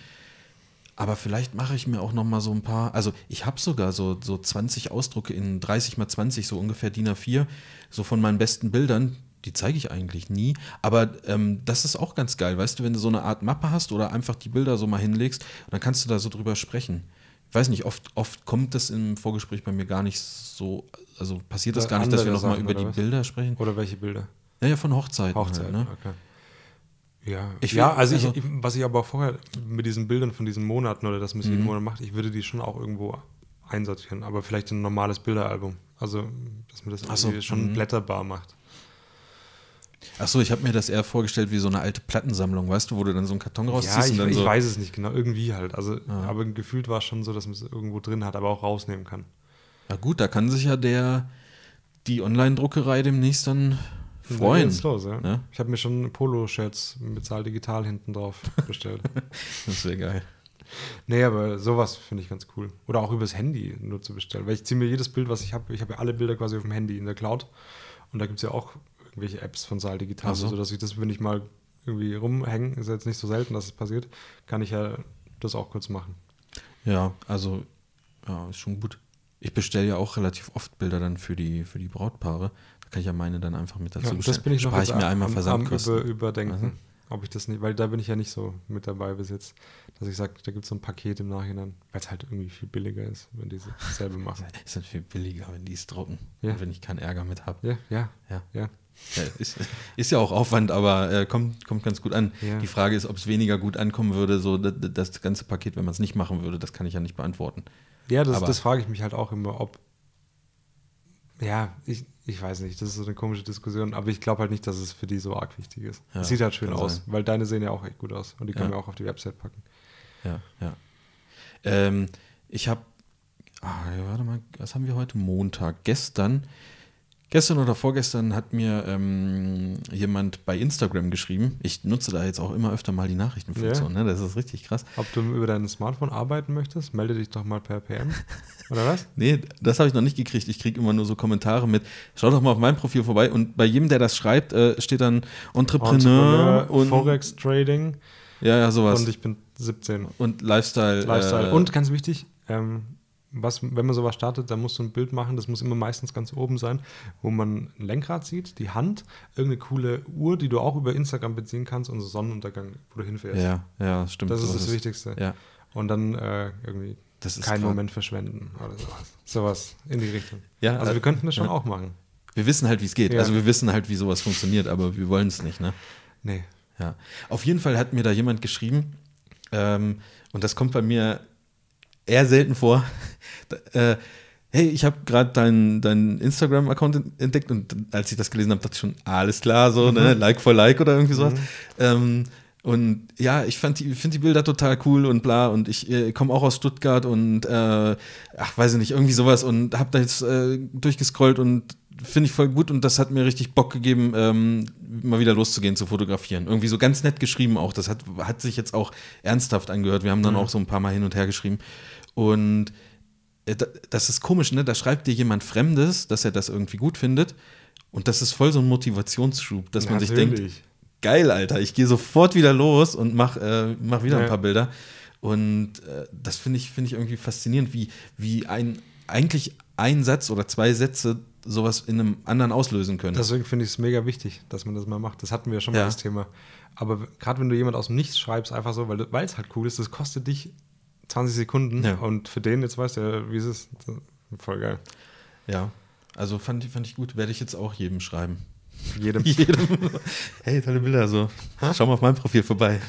Aber vielleicht mache ich mir auch noch mal so ein paar, also ich habe sogar so, so 20 Ausdrucke in 30 mal 20, so ungefähr DIN A4, so von meinen besten Bildern. Die zeige ich eigentlich nie, aber ähm, das ist auch ganz geil, weißt du, wenn du so eine Art Mappe hast oder einfach die Bilder so mal hinlegst, dann kannst du da so drüber sprechen. Ich weiß nicht, oft, oft kommt das im Vorgespräch bei mir gar nicht so, also passiert das gar nicht, dass wir andere noch mal Sachen, über die was? Bilder sprechen. Oder welche Bilder? Naja, von Hochzeiten. Hochzeit, Halt, ne? okay. Ja, Ich ja also, also- ich, was ich aber vorher mit diesen Bildern von diesen Monaten oder das man jeden. Monat macht, ich würde die schon auch irgendwo einsortieren, aber vielleicht in ein normales Bilderalbum. Also, dass man das so, irgendwie schon mhm. blätterbar macht. Ach so, ich habe mir das eher vorgestellt wie so eine alte Plattensammlung, weißt du, wo du dann so einen Karton rausziehst Ja, ich, und dann ich so. weiß es nicht genau, irgendwie halt. Also, Ja. aber gefühlt war es schon so, dass man es irgendwo drin hat, aber auch rausnehmen kann. Ja gut, da kann sich ja der die Online-Druckerei demnächst dann freuen. geht's los, ja. Ne? Ich habe mir schon Polo-Shirts mit Zahl digital hinten drauf (laughs) bestellt. Das wäre geil. nee, aber sowas finde ich ganz cool. Oder auch übers Handy nur zu bestellen. Weil ich ziehe mir jedes Bild, was ich habe, ich habe ja alle Bilder quasi auf dem Handy in der Cloud. Und da gibt es ja auch irgendwelche Apps von Saal Digital, Ach so. sodass ich das, wenn ich mal irgendwie rumhänge, ist jetzt nicht so selten, dass es passiert, kann ich ja das auch kurz machen. Ja, also ja, ist schon gut. Ich bestelle ja auch relativ oft Bilder dann für die, für die Brautpaare. Da kann ich ja meine dann einfach mit dazu Ja, bestellen. das bin ich noch Spare jetzt ich mir einmal am, am Versandkosten. über, überdenken. Also? Ob ich das nicht, weil da bin ich ja nicht so mit dabei bis jetzt, dass ich sage, da gibt es so ein Paket im Nachhinein, weil es halt irgendwie viel billiger ist, wenn die selber (laughs) machen. Ist dann viel billiger, wenn die es drucken. Ja. Wenn ich keinen Ärger mit habe. Ja, ja, Ja. ja. Ja, ist, ist ja auch Aufwand, aber äh, kommt, kommt ganz gut an. Ja. Die Frage ist, ob es weniger gut ankommen würde, so das, das ganze Paket, wenn man es nicht machen würde, das kann ich ja nicht beantworten. Ja, das, das frage ich mich halt auch immer, ob. Ja, ich, ich weiß nicht, das ist so eine komische Diskussion, aber ich glaube halt nicht, dass es für die so arg wichtig ist. Ja, es sieht halt schön aus, sein. weil deine sehen ja auch echt gut aus und die können wir auch auf die Website packen. Ja, ja. Ähm, ich habe, ah, warte mal, was haben wir heute? Montag. Gestern, gestern oder vorgestern hat mir ähm, jemand bei Instagram geschrieben. Ich nutze da jetzt auch immer öfter mal die Nachrichtenfunktion, ne? das ist richtig krass. Ob du über dein Smartphone arbeiten möchtest, melde dich doch mal per PM. (laughs) Oder was? Nee, das habe ich noch nicht gekriegt. Ich kriege immer nur so Kommentare mit, schau doch mal auf mein Profil vorbei. Und bei jedem, der das schreibt, äh, steht dann Entrepreneur, und Forex Trading ja, ja, sowas. und Und, ich bin 17. Lifestyle. Lifestyle. Äh, und ganz wichtig, ähm, was, wenn man sowas startet, dann musst du ein Bild machen, das muss immer meistens ganz oben sein, wo man ein Lenkrad sieht, die Hand, irgendeine coole Uhr, die du auch über Instagram beziehen kannst und so Sonnenuntergang, wo du hinfährst. ja, ja, stimmt. das ist das Wichtigste. Ja, Und dann äh, irgendwie das ist keinen Moment verschwenden oder sowas. Sowas in die Richtung. Ja, Also äh, wir könnten das schon ja. auch machen. Wir wissen halt, wie es geht. Ja. Also wir wissen halt, wie sowas funktioniert, aber wir wollen es nicht, ne? Nee. Ja. Auf jeden Fall hat mir da jemand geschrieben, ähm, und das kommt bei mir eher selten vor. Äh, hey, ich habe gerade deinen dein Instagram-Account entdeckt und als ich das gelesen habe, dachte ich schon, alles klar, so, ne? Like for Like oder irgendwie sowas. Mhm. Ähm, und ja, ich fand die, finde die Bilder total cool und bla und ich äh, komme auch aus Stuttgart und äh, ach, weiß ich nicht, irgendwie sowas und habe da jetzt äh, durchgescrollt und finde ich voll gut und das hat mir richtig Bock gegeben, ähm, mal wieder loszugehen zu fotografieren. Irgendwie so ganz nett geschrieben auch. Das hat, hat sich jetzt auch ernsthaft angehört. Wir haben dann Mhm. auch so ein paar Mal hin und her geschrieben. Und äh, da- das ist komisch, ne? Da schreibt dir jemand Fremdes, dass er das irgendwie gut findet. Und das ist voll so ein Motivationsschub, dass man sich denkt, Natürlich. geil, Alter, ich gehe sofort wieder los und mach, äh, mach wieder Ja. ein paar Bilder. Und äh, das finde ich, finde ich irgendwie faszinierend, wie, wie ein eigentlich ein Satz oder zwei Sätze sowas in einem anderen auslösen können. Deswegen finde ich es mega wichtig, dass man das mal macht. Das hatten wir ja schon Ja. mal das Thema. Aber gerade wenn du jemand aus dem Nichts schreibst, einfach so, weil weil es halt cool ist, das kostet dich 20 Sekunden Ja. und für den jetzt weißt du ja, wie es ist. Voll geil. ja, also fand, ich- fand ich gut, werde ich jetzt auch jedem schreiben. Jedem. (laughs) jedem. Hey, tolle Bilder, so. Schau mal auf mein Profil vorbei.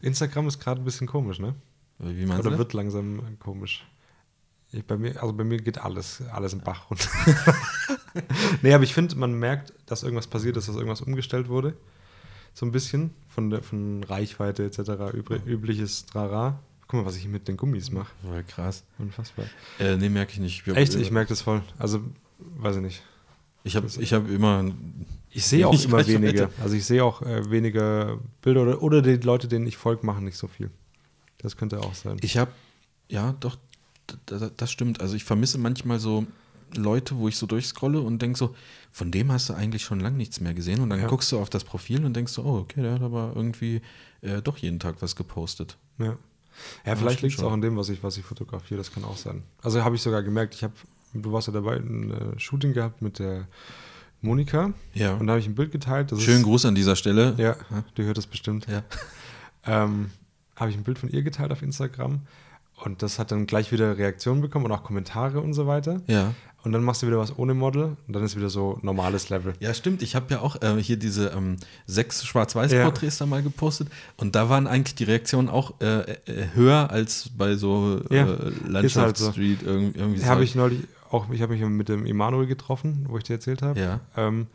Instagram ist gerade ein bisschen komisch, ne? Wie meinst Oder du? wird langsam komisch. Ich, bei mir, also bei mir geht alles, alles im Bach runter. (laughs) nee, aber ich finde, man merkt, dass irgendwas passiert ist, dass irgendwas umgestellt wurde. So ein bisschen von der von Reichweite etc. Übri- übliches Trara. Guck mal, was ich hier mit den Gummis mache. Voll krass. Unfassbar. Äh, nee, merke ich nicht. Wir- Echt, ich merke das voll. Also, weiß ich nicht. Ich habe ich hab immer. Ich sehe auch immer weniger. Also ich sehe auch äh, weniger Bilder oder, oder die Leute, denen ich folge, machen nicht so viel. Das könnte auch sein. Ich habe, ja, doch, das stimmt. Also ich vermisse manchmal so Leute, wo ich so durchscrolle und denke so, von dem hast du eigentlich schon lange nichts mehr gesehen. Und dann Ja. guckst du auf das Profil und denkst so, oh, okay, der hat aber irgendwie äh, doch jeden Tag was gepostet. Ja, ja vielleicht liegt es auch an dem, was ich, was ich fotografiere. Das kann auch sein. Also habe ich sogar gemerkt, ich habe, du warst ja dabei, ein äh, Shooting gehabt mit der Monika Ja. und da habe ich ein Bild geteilt. Das Schönen ist, Gruß an dieser Stelle. Ja, die hört es bestimmt. Ja. Ähm, habe ich ein Bild von ihr geteilt auf Instagram und das hat dann gleich wieder Reaktionen bekommen und auch Kommentare und so weiter. Ja. Und dann machst du wieder was ohne Model und dann ist wieder so normales Level. Ja, stimmt. Ich habe ja auch äh, hier diese ähm, sechs Schwarz-Weiß-Porträts da mal gepostet. Und da waren eigentlich die Reaktionen auch äh, äh, höher als bei so äh, Ja, ist halt so. Landschaftsstreet. Irgendwie, irgendwie so. Habe ich neulich auch, ich habe mich mit dem Emanuel getroffen, wo ich dir erzählt habe. Ja. Ähm,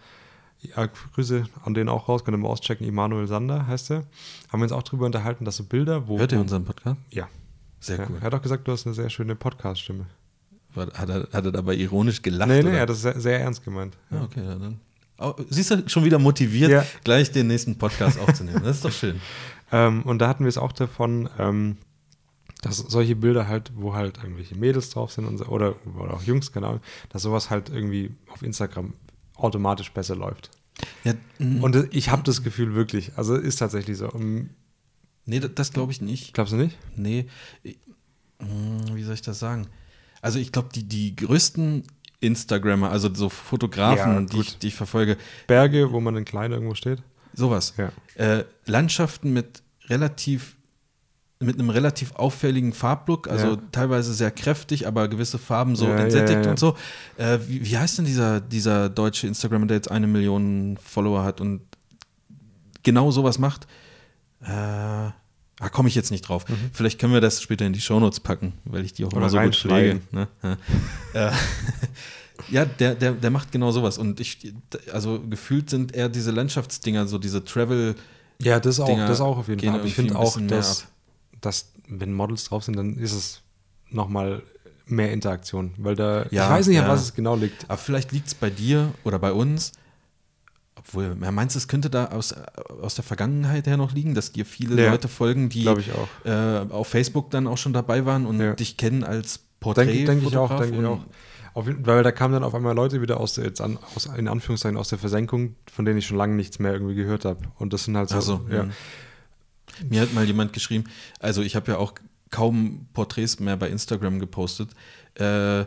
Ja, Grüße an den auch raus, könnt ihr mal auschecken. Immanuel Sander heißt er. Haben wir uns auch drüber unterhalten, dass so Bilder, wo. Hört ihr unseren Podcast? Ja. Sehr ja. cool. Er hat auch gesagt, du hast eine sehr schöne Podcast-Stimme. Hat er, hat er dabei ironisch gelacht? Nee, nee, oder? er hat das sehr, sehr ernst gemeint. Ja, okay, ja, dann. Oh, siehst du, schon wieder motiviert, Ja. gleich den nächsten Podcast aufzunehmen. Das ist doch schön. (laughs) Ähm, und da hatten wir es auch davon, ähm, dass solche Bilder halt, wo halt irgendwelche Mädels drauf sind und so, oder, oder auch Jungs, keine Ahnung, dass sowas halt irgendwie auf Instagram automatisch besser läuft. Ja, mm, Und ich habe das Gefühl wirklich, also ist tatsächlich so. Um, nee, das, glaube ich nicht. glaubst du nicht? Nee, mm, wie soll ich das sagen? Also ich glaube, die, die größten Instagrammer, also so Fotografen, Ja, die, ich, die ich verfolge, Berge, wo man in klein irgendwo steht. sowas. Ja. Äh, Landschaften mit relativ mit einem relativ auffälligen Farblook, also Ja. teilweise sehr kräftig, aber gewisse Farben so ja, entsättigt ja. und so. Äh, wie, wie heißt denn dieser, dieser deutsche Instagrammer, der jetzt eine Million Follower hat und genau sowas macht? Äh, ah, komme ich jetzt nicht drauf. Vielleicht können wir das später in die Shownotes packen, weil ich die auch Mhm. Oder immer so gut pflege. reinschneiden. Ne? Ja. Äh, (laughs) ja, der, der, der macht genau sowas. Und ich, also gefühlt sind eher diese Landschaftsdinger, so diese Travel- Ja, das auch, Dinger das auch auf jeden Fall. Ich finde auch, dass, dass, wenn Models drauf sind, dann ist es nochmal mehr Interaktion. Weil da, Ja, ich weiß nicht, an ja. was es genau liegt. Aber vielleicht liegt es bei dir oder bei uns. Obwohl, meinst du, es könnte da aus, aus der Vergangenheit her noch liegen, dass dir viele Ja, Leute folgen, die Glaube ich auch. äh, auf Facebook dann auch schon dabei waren und Ja. dich kennen als Porträt. Denke denk ich auch, denke ich auch. Auf, weil da kamen dann auf einmal Leute wieder aus der, jetzt an, aus, in Anführungszeichen aus der Versenkung, von denen ich schon lange nichts mehr irgendwie gehört habe. Und das sind halt so, Also, ja. Mir hat mal jemand geschrieben, also ich habe ja auch kaum Porträts mehr bei Instagram gepostet. Äh,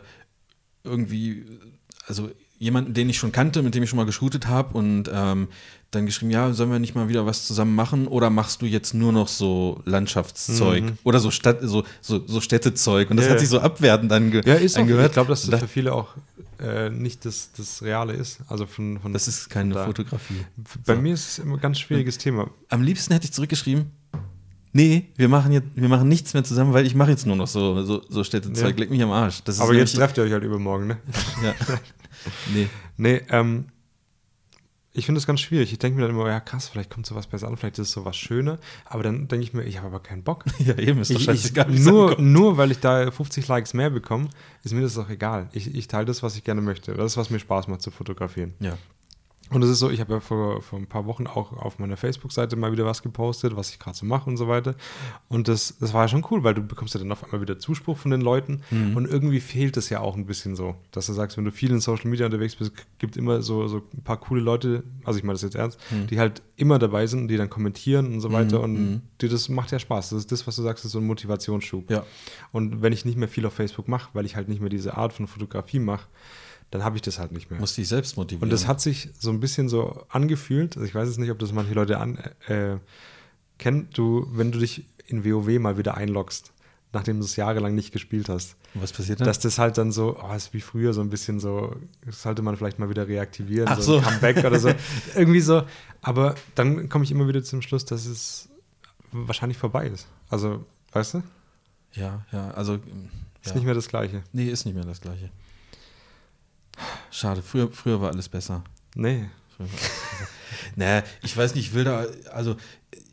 irgendwie, also jemanden, den ich schon kannte, mit dem ich schon mal geshootet habe und ähm, dann geschrieben, ja, sollen wir nicht mal wieder was zusammen machen oder machst du jetzt nur noch so Landschaftszeug Mhm. oder so, Stadt, so, so, so Städtezeug und das Ja, hat sich so abwertend ange Ja, ist auch, angehört. ich glaube, dass das Da- für viele auch äh, nicht das, das Reale ist. Also von, von das ist keine da. Fotografie. Bei So. mir ist es immer ein ganz schwieriges Thema. Am liebsten hätte ich zurückgeschrieben, nee, wir machen jetzt, wir machen nichts mehr zusammen, weil ich mache jetzt nur noch so, so, so Städtezeug, Ja. leg mich am Arsch. Aber jetzt trefft ihr euch halt übermorgen, ne? ja. (laughs) Nee. Nee, ähm, ich finde es ganz schwierig. Ich denke mir dann immer, ja krass, vielleicht kommt sowas besser an, vielleicht ist es sowas schöner. Aber dann denke ich mir, ich habe aber keinen Bock. (laughs) Ja, eben, ist doch Ich, ich, scheißegal, es nur, nur weil ich da 50 Likes mehr bekomme, ist mir das doch egal. Ich, ich teile das, was ich gerne möchte. Das ist, was mir Spaß macht zu fotografieren. Ja. Und es ist so, ich habe ja vor, vor ein paar Wochen auch auf meiner Facebook-Seite mal wieder was gepostet, was ich gerade so mache und so weiter. Und das, das war ja schon cool, weil du bekommst ja dann auf einmal wieder Zuspruch von den Leuten. Mhm. Und irgendwie fehlt es ja auch ein bisschen so, dass du sagst, wenn du viel in Social Media unterwegs bist, gibt immer so, so ein paar coole Leute, also ich meine das jetzt ernst, die halt immer dabei sind, die dann kommentieren und so weiter. Mhm. Und Mhm. dir das macht ja Spaß. Das ist das, was du sagst, ist so ein Motivationsschub. Ja. Und wenn ich nicht mehr viel auf Facebook mache, weil ich halt nicht mehr diese Art von Fotografie mache, dann habe ich das halt nicht mehr. Musst dich selbst motivieren. Und das hat sich so ein bisschen so angefühlt. Also ich weiß jetzt nicht, ob das manche Leute an, äh, kennen. Du, wenn du dich in WoW mal wieder einloggst, nachdem du es jahrelang nicht gespielt hast, Was passiert dann? dass das halt dann so, oh, ist wie früher so ein bisschen so, das sollte man vielleicht mal wieder reaktivieren, Ach so so. Comeback oder so. (laughs) Irgendwie so. Aber dann komme ich immer wieder zum Schluss, dass es wahrscheinlich vorbei ist. Also, weißt du? ja, ja, also. Ist Ja. nicht mehr das Gleiche. Nee, ist nicht mehr das Gleiche. Schade, früher, früher war alles besser. Nee. Früher war alles besser. (laughs) naja, ich weiß nicht, ich will da, also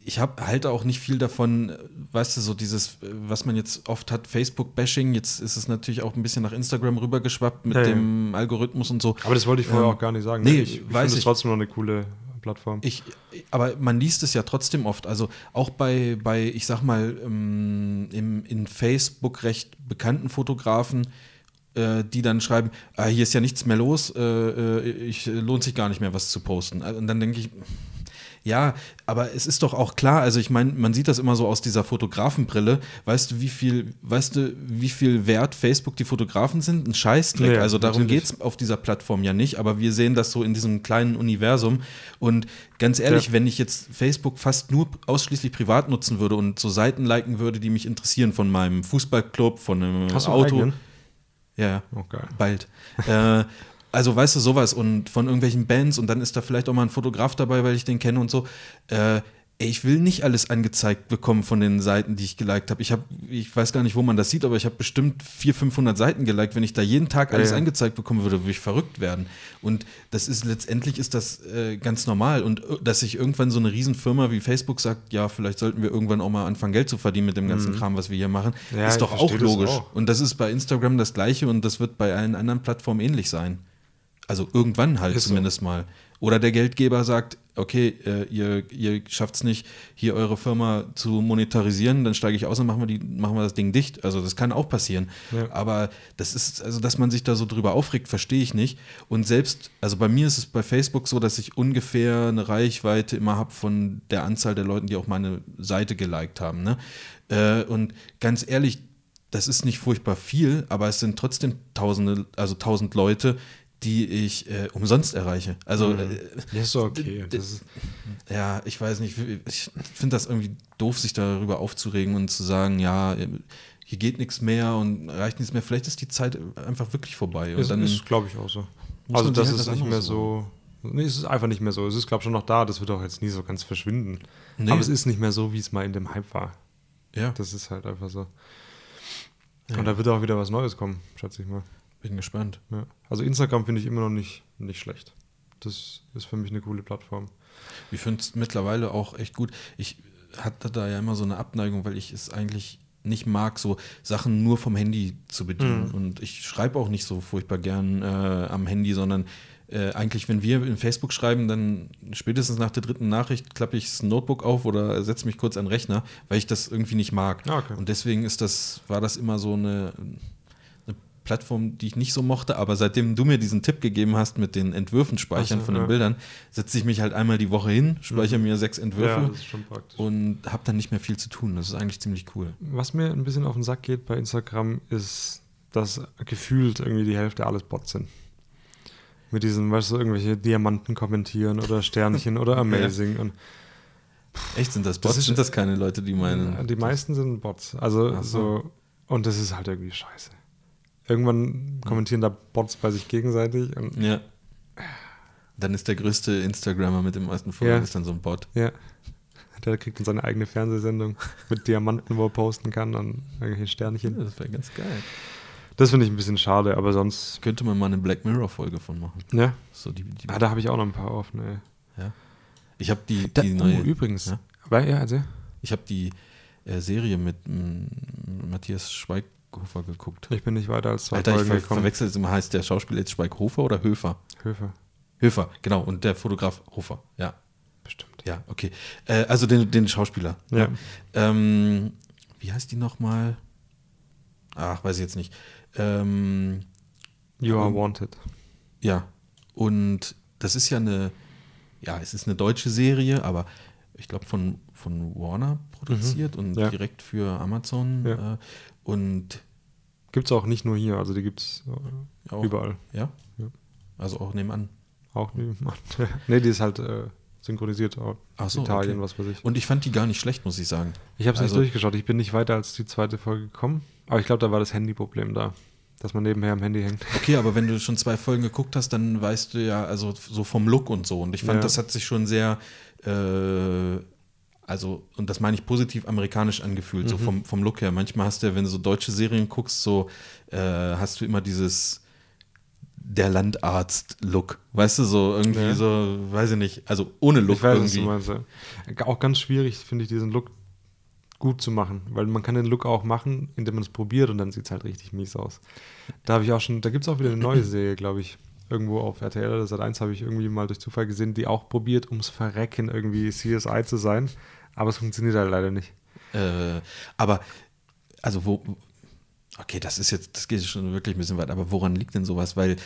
ich hab, halte auch nicht viel davon, weißt du, so dieses, was man jetzt oft hat, Facebook-Bashing, jetzt ist es natürlich auch ein bisschen nach Instagram rübergeschwappt mit Ja, ja. dem Algorithmus und so. Aber das wollte ich vorher Ähm, auch gar nicht sagen. nee, ich, ich weiß finde es ich. trotzdem noch eine coole Plattform. Ich, aber man liest es ja trotzdem oft. Also auch bei, bei ich sag mal, ähm, im, in Facebook recht bekannten Fotografen, die dann schreiben, ah, hier ist ja nichts mehr los, äh, äh, ich lohnt sich gar nicht mehr, was zu posten. Und dann denke ich, ja, aber es ist doch auch klar, also ich meine, man sieht das immer so aus dieser Fotografenbrille. Weißt du, wie viel, weißt du, wie viel wert Facebook die Fotografen sind? Ein Scheißdreck. Ja, also darum geht es auf dieser Plattform ja nicht, aber wir sehen das so in diesem kleinen Universum. Und ganz ehrlich, Ja. wenn ich jetzt Facebook fast nur ausschließlich privat nutzen würde und so Seiten liken würde, die mich interessieren, von meinem Fußballclub, von einem Hast du einen Auto. eigenen? Ja, ja Oh, bald. äh, also weißt du, sowas und von irgendwelchen Bands und dann ist da vielleicht auch mal ein Fotograf dabei, weil ich den kenne und so. Äh, ich will nicht alles angezeigt bekommen von den Seiten, die ich geliked habe. Ich habe, ich weiß gar nicht, wo man das sieht, aber ich habe bestimmt 400, 500 Seiten geliked. Wenn ich da jeden Tag alles Ja, ja. angezeigt bekommen würde, würde ich verrückt werden. Und das ist letztendlich ist das äh, ganz normal. Und äh, dass sich irgendwann so eine Riesenfirma wie Facebook sagt, ja, vielleicht sollten wir irgendwann auch mal anfangen, Geld zu verdienen mit dem ganzen Kram, was wir hier machen, Mhm. Ja, ist doch auch logisch. auch. Und das ist bei Instagram das Gleiche und das wird bei allen anderen Plattformen ähnlich sein. Also irgendwann halt Ist so. zumindest mal. Oder der Geldgeber sagt, okay, äh, ihr, ihr schafft es nicht, hier eure Firma zu monetarisieren, dann steige ich aus und machen wir, die, machen wir das Ding dicht. Also das kann auch passieren. Ja. Aber das ist, also dass man sich da so drüber aufregt, verstehe ich nicht. Und selbst, also bei mir ist es bei Facebook so, dass ich ungefähr eine Reichweite immer habe von der Anzahl der Leuten, die auch meine Seite geliked haben. Ne? Äh, und ganz ehrlich, das ist nicht furchtbar viel, aber es sind trotzdem tausende, also tausend Leute, die ich äh, umsonst erreiche. Also äh, Ja, ist okay. Das ist, ja, ich weiß nicht, ich finde das irgendwie doof, sich darüber aufzuregen und zu sagen, ja, hier geht nichts mehr und reicht nichts mehr. Vielleicht ist die Zeit einfach wirklich vorbei. Und ist, dann, ist glaube ich, auch so. Also, man sich das halt ist nicht mehr so. Nee, es ist einfach nicht mehr so. Es ist, glaube ich, schon noch da. Das wird auch jetzt nie so ganz verschwinden. Nee. Aber es ist nicht mehr so, wie es mal in dem Hype war. ja, Das ist halt einfach so. Ja. Und da wird auch wieder was Neues kommen, schätze ich mal. Bin gespannt. Ja. Also Instagram finde ich immer noch nicht, nicht schlecht. Das ist für mich eine coole Plattform. Ich finde es mittlerweile auch echt gut. Ich hatte da ja immer so eine Abneigung, weil ich es eigentlich nicht mag, so Sachen nur vom Handy zu bedienen. Mhm. Und ich schreibe auch nicht so furchtbar gern äh, am Handy, sondern äh, eigentlich, wenn wir in Facebook schreiben, dann spätestens nach der dritten Nachricht klappe ich das Notebook auf oder setze mich kurz an den Rechner, weil ich das irgendwie nicht mag. Ah, okay. Und deswegen ist das, war das immer so eine, eine Plattform, die ich nicht so mochte, aber seitdem du mir diesen Tipp gegeben hast mit den Entwürfen speichern so, von den ja. Bildern, setze ich mich halt einmal die Woche hin, speichere mir sechs Ja, Entwürfe das praktisch. und habe dann nicht mehr viel zu tun. Das ist eigentlich ziemlich cool. Was mir ein bisschen auf den Sack geht bei Instagram, ist, dass gefühlt irgendwie die Hälfte alles Bots sind. Mit diesen, weißt du, irgendwelche Diamanten kommentieren oder Sternchen oder (laughs) Amazing. Und Echt sind das Das Bots? ist- sind das keine Leute, die meinen? die meisten sind Bots. Also so. so. Und das ist halt irgendwie scheiße. Irgendwann kommentieren da Bots bei sich gegenseitig. Und, Ja. Dann ist der größte Instagrammer mit dem meisten Follower Ja. ist dann so ein Bot. ja. Der kriegt dann seine eigene Fernsehsendung mit Diamanten, wo er posten kann und irgendwelche Sternchen. das wäre ganz geil. Das finde ich ein bisschen schade, aber sonst. Könnte man mal eine Black Mirror Folge von machen. Ja. So die, die Ah, da habe ich auch noch ein paar offen, ey. ja. Ich habe die, Da, die neue. oh, übrigens. Ja? Aber, ja, also, Ich habe die äh, Serie mit mm, Matthias Schweighofer geguckt. ich bin nicht weiter als zwei Alter, ich Folgen ver gekommen. verwechsel es immer. Heißt der Schauspieler jetzt Schweighofer oder Höfer? Höfer, Höfer, genau. Und der Fotograf Hofer. Ja, bestimmt. ja, okay. Äh, also den, den Schauspieler. Ja. Ähm, wie heißt die nochmal? Ach, weiß ich jetzt nicht. Ähm, You are Ähm, wanted. ja, und das ist ja eine, ja, es ist eine deutsche Serie, aber ich glaube von, von Warner produziert und Ja. direkt für Amazon. Ja. Äh, und Gibt es auch nicht nur hier, also die gibt es auch, überall. Ja? Ja. Also auch nebenan. Auch nie. (laughs) nee, die ist halt äh, synchronisiert aus so, Italien, okay. was weiß ich. Und ich fand die gar nicht schlecht, muss ich sagen. Ich habe es also- nicht durchgeschaut, ich bin nicht weiter als die zweite Folge gekommen. Aber ich glaube, da war das Handyproblem da. Dass man nebenher am Handy hängt. Okay, aber wenn du (laughs) schon zwei Folgen geguckt hast, dann weißt du ja, also so vom Look und so. Und ich fand, Ja. das hat sich schon sehr, äh, also, und das meine ich positiv amerikanisch angefühlt, Mhm. so vom, vom Look her. Manchmal hast du ja, wenn du so deutsche Serien guckst, so äh, hast du immer dieses der Landarzt-Look. Weißt du, so irgendwie Ja. so, weiß ich nicht, also ohne Look ich weiß, was du irgendwie. meinst. Auch ganz schwierig, finde ich, diesen Look gut zu machen. Weil man kann den Look auch machen, indem man es probiert und dann sieht es halt richtig mies aus. Da habe ich auch schon, da gibt es auch wieder eine neue (laughs) Serie, glaube ich. Irgendwo auf RTL oder Sat1 habe ich irgendwie mal durch Zufall gesehen, die auch probiert, ums Verrecken irgendwie CSI zu sein. Aber es funktioniert halt leider nicht. Äh, aber, also wo, okay, das ist jetzt, das geht schon wirklich ein bisschen weit, aber woran liegt denn sowas? Weil,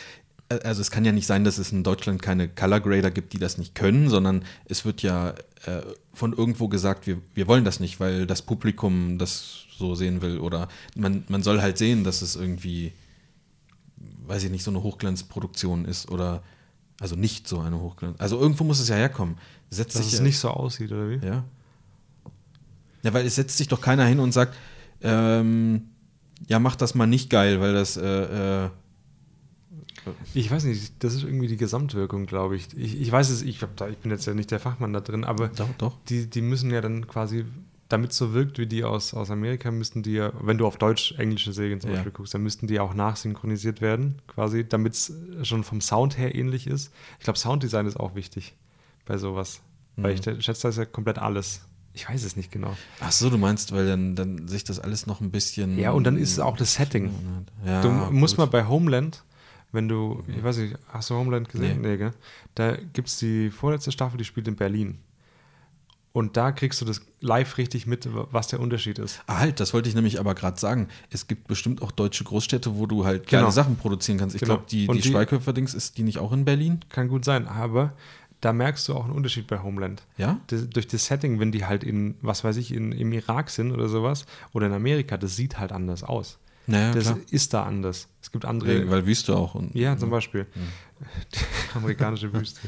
äh, also es kann ja nicht sein, dass es in Deutschland keine Color Grader gibt, die das nicht können, sondern es wird ja äh, von irgendwo gesagt, wir, wir wollen das nicht, weil das Publikum das so sehen will oder man, man soll halt sehen, dass es irgendwie, weiß ich nicht, so eine Hochglanzproduktion ist oder, also nicht so eine Hochglanz, also irgendwo muss es ja herkommen. Setzt Dass sich es ja, nicht so aussieht, oder wie? ja. Ja, weil es setzt sich doch keiner hin und sagt, ähm, ja, mach das mal nicht geil, weil das, äh, äh, Ich weiß nicht, das ist irgendwie die Gesamtwirkung, glaube ich. ich. Ich weiß es, ich, da, ich bin jetzt ja nicht der Fachmann da drin, aber Doch, doch. die, die müssen ja dann quasi, damit es so wirkt wie die aus, aus Amerika, müssten die ja, wenn du auf Deutsch-englische Serien zum Ja. Beispiel guckst, dann müssten die auch nachsynchronisiert werden, quasi, damit es schon vom Sound her ähnlich ist. Ich glaube, Sounddesign ist auch wichtig bei sowas. Weil Mhm. ich da- schätze, da ist ja komplett alles. Ich weiß es nicht genau. Ach so, du meinst, weil dann, dann sich das alles noch ein bisschen. Ja, und dann ist es auch das Setting. Ja, du musst gut. mal bei Homeland, wenn du, ich weiß nicht, hast du Homeland gesehen? Nee, gell? Da gibt es die vorletzte Staffel, die spielt in Berlin. Und da kriegst du das live richtig mit, was der Unterschied ist. Ah, halt, das wollte ich nämlich aber gerade sagen. Es gibt bestimmt auch deutsche Großstädte, wo du halt geile Genau. Sachen produzieren kannst. Ich Genau. glaube, die, die, die- Schweighöfer-Dings, ist die nicht auch in Berlin? Kann gut sein, aber da merkst du auch einen Unterschied bei Homeland. Ja? Das, durch das Setting, wenn die halt in, was weiß ich, in, im Irak sind oder sowas, oder in Amerika, das sieht halt anders aus. Naja, das klar. ist da anders. Es gibt andere. Weil, weil Wüste auch. Und, ja, zum Beispiel. Die (laughs) amerikanische Wüste.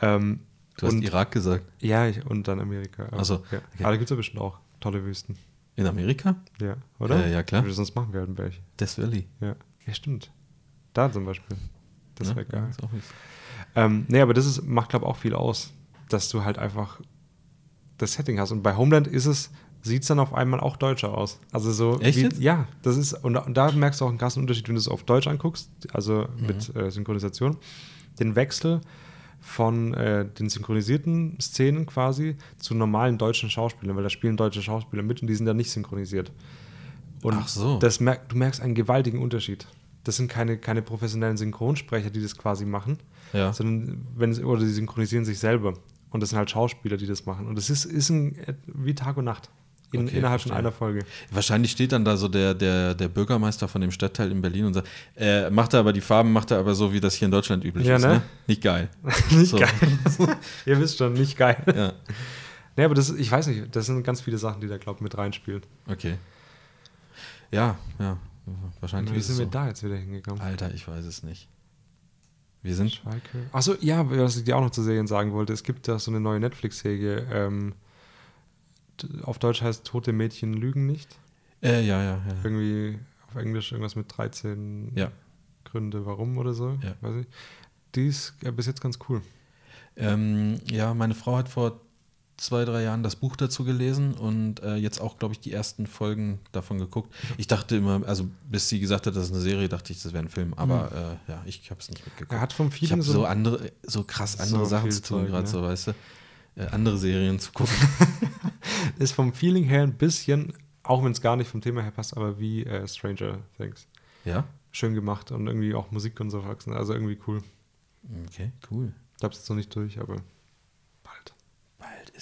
ähm, Du hast und- Irak gesagt. Ja, ich, und dann Amerika. Ach so, Ja. okay. Aber da gibt es ja bestimmt auch tolle Wüsten. In Amerika? Ja, oder? Äh, ja, klar. Würde sonst machen wir halt in Berg. Death Valley. Ja. ja, stimmt. Da zum Beispiel. Das Ja, wäre ja, geil. ist auch wichtig. Ähm, nee, aber das ist, macht, glaube ich, auch viel aus, dass du halt einfach das Setting hast. Und bei Homeland ist es, sieht es dann auf einmal auch deutscher aus. Also so. Echt wie, jetzt? Ja, das ist, und, da- und da merkst du auch einen krassen Unterschied, wenn du es auf Deutsch anguckst, also Mhm. mit äh, Synchronisation. Den Wechsel von äh, den synchronisierten Szenen quasi zu normalen deutschen Schauspielern, weil da spielen deutsche Schauspieler mit und die sind dann nicht synchronisiert. Und Ach so. das merk, du merkst einen gewaltigen Unterschied. Das sind keine, keine professionellen Synchronsprecher, die das quasi machen, Ja. sondern wenn es, oder die synchronisieren sich selber. Und das sind halt Schauspieler, die das machen. Und das ist, ist ein, wie Tag und Nacht. In, Okay, innerhalb von verstehe. einer Folge. Wahrscheinlich steht dann da so der, der, der Bürgermeister von dem Stadtteil in Berlin und sagt, äh, macht er aber die Farben, macht er aber so, wie das hier in Deutschland üblich Ja, ist. ne? Ne? Nicht geil. (laughs) nicht geil. (laughs) Ihr wisst schon, nicht geil. Ja, Nee, aber das, ich weiß nicht, das sind ganz viele Sachen, die da, glaube ich, mit reinspielen. okay. Ja, ja. Wahrscheinlich Wie sind wir so. da jetzt wieder hingekommen? Alter, ich weiß es nicht. Wir sind. Schweike. Achso, ja, was ich dir auch noch zu Serien sagen wollte, es gibt da so eine neue Netflix-Serie, ähm, auf Deutsch heißt Tote Mädchen lügen nicht. Äh, ja, ja, ja. Irgendwie auf Englisch irgendwas mit 13 Ja. Gründe, warum oder so. Ja. Weiß ich. Die ist ja, bis jetzt ganz cool. Ähm, ja, meine Frau hat vor zwei, drei Jahren das Buch dazu gelesen und äh, jetzt auch, glaube ich, die ersten Folgen davon geguckt. Ich dachte immer, also bis sie gesagt hat, das ist eine Serie, dachte ich, das wäre ein Film. Aber äh, ja, ich habe es nicht mitgeguckt. Er hat vom ich Feeling habe so, so andere, so krass andere So Sachen zu tun, gerade ne? so, weißt du, äh, andere Serien zu gucken. (laughs) ist vom Feeling her ein bisschen, auch wenn es gar nicht vom Thema her passt, aber wie äh, Stranger Things. ja? Schön gemacht und irgendwie auch Musik und so wachsen. Also irgendwie cool. Okay, cool. Ich hab's jetzt noch nicht durch, aber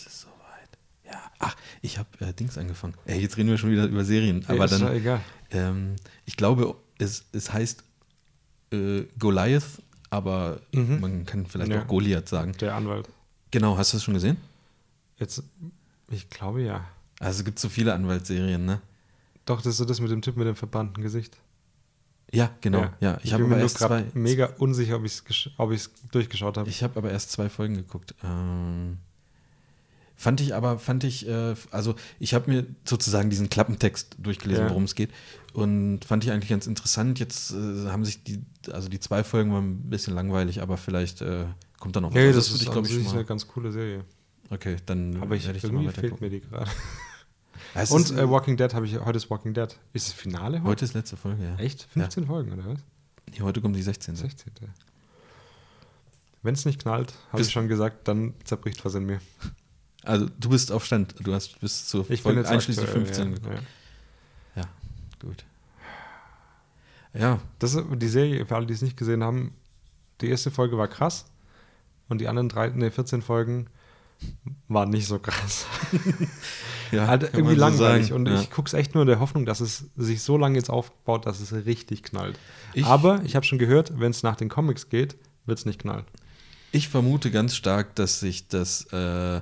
ist es soweit. Ja. Ach, ich habe äh, Dings angefangen. Ey, jetzt reden wir schon wieder über Serien. Aber ist ja dann, egal. ähm, ich glaube, es, es heißt äh, Goliath, aber Mhm. man kann vielleicht Ja. auch Goliath sagen. Der Anwalt. Genau, hast du das schon gesehen? Jetzt, ich glaube ja. Also es gibt so viele Anwaltsserien, ne? Doch, das ist so das mit dem Typ mit dem verbannten Gesicht. Ja, genau. Ja, ich, habe bin aber mir nur erst zwei, gerade mega unsicher, ob ich es ob ich's durchgeschaut habe. ich habe aber erst zwei Folgen geguckt. Ähm, fand ich aber, fand ich, äh, also ich habe mir sozusagen diesen Klappentext durchgelesen, Ja. worum es geht. Und fand ich eigentlich ganz interessant. Jetzt äh, haben sich die, also die zwei Folgen waren ein bisschen langweilig, aber vielleicht äh, kommt da noch was. Nee, das, ist, ich, glaube ich, eine ganz coole Serie. Okay, dann Aber ich, werde ich da irgendwie mal fehlt mir die gerade. (laughs) Es Und ist, äh, Walking Dead habe ich, heute ist Walking Dead. Ist das Finale heute? heute ist letzte Folge, ja. Echt? 15 Folgen, oder was? Nee, heute kommt die 16. 16. Wenn es nicht knallt, habe ich schon gesagt, dann zerbricht was in mir. Also du bist auf Stand, du hast bis zur Ich bin Folge jetzt einschließlich aktuell, 15 ja, geguckt. ja. Gut. Ja, Das ist die Serie, für alle, die es nicht gesehen haben, die erste Folge war krass und die anderen drei, nee, 14 Folgen waren nicht so krass. (laughs) ja halt irgendwie so langweilig. sagen. Und ja. ich gucke es echt nur in der Hoffnung, dass es sich so lange jetzt aufbaut, dass es richtig knallt. Ich- Aber ich habe schon gehört, wenn es nach den Comics geht, wird es nicht knallen. Ich vermute ganz stark, dass sich das, äh,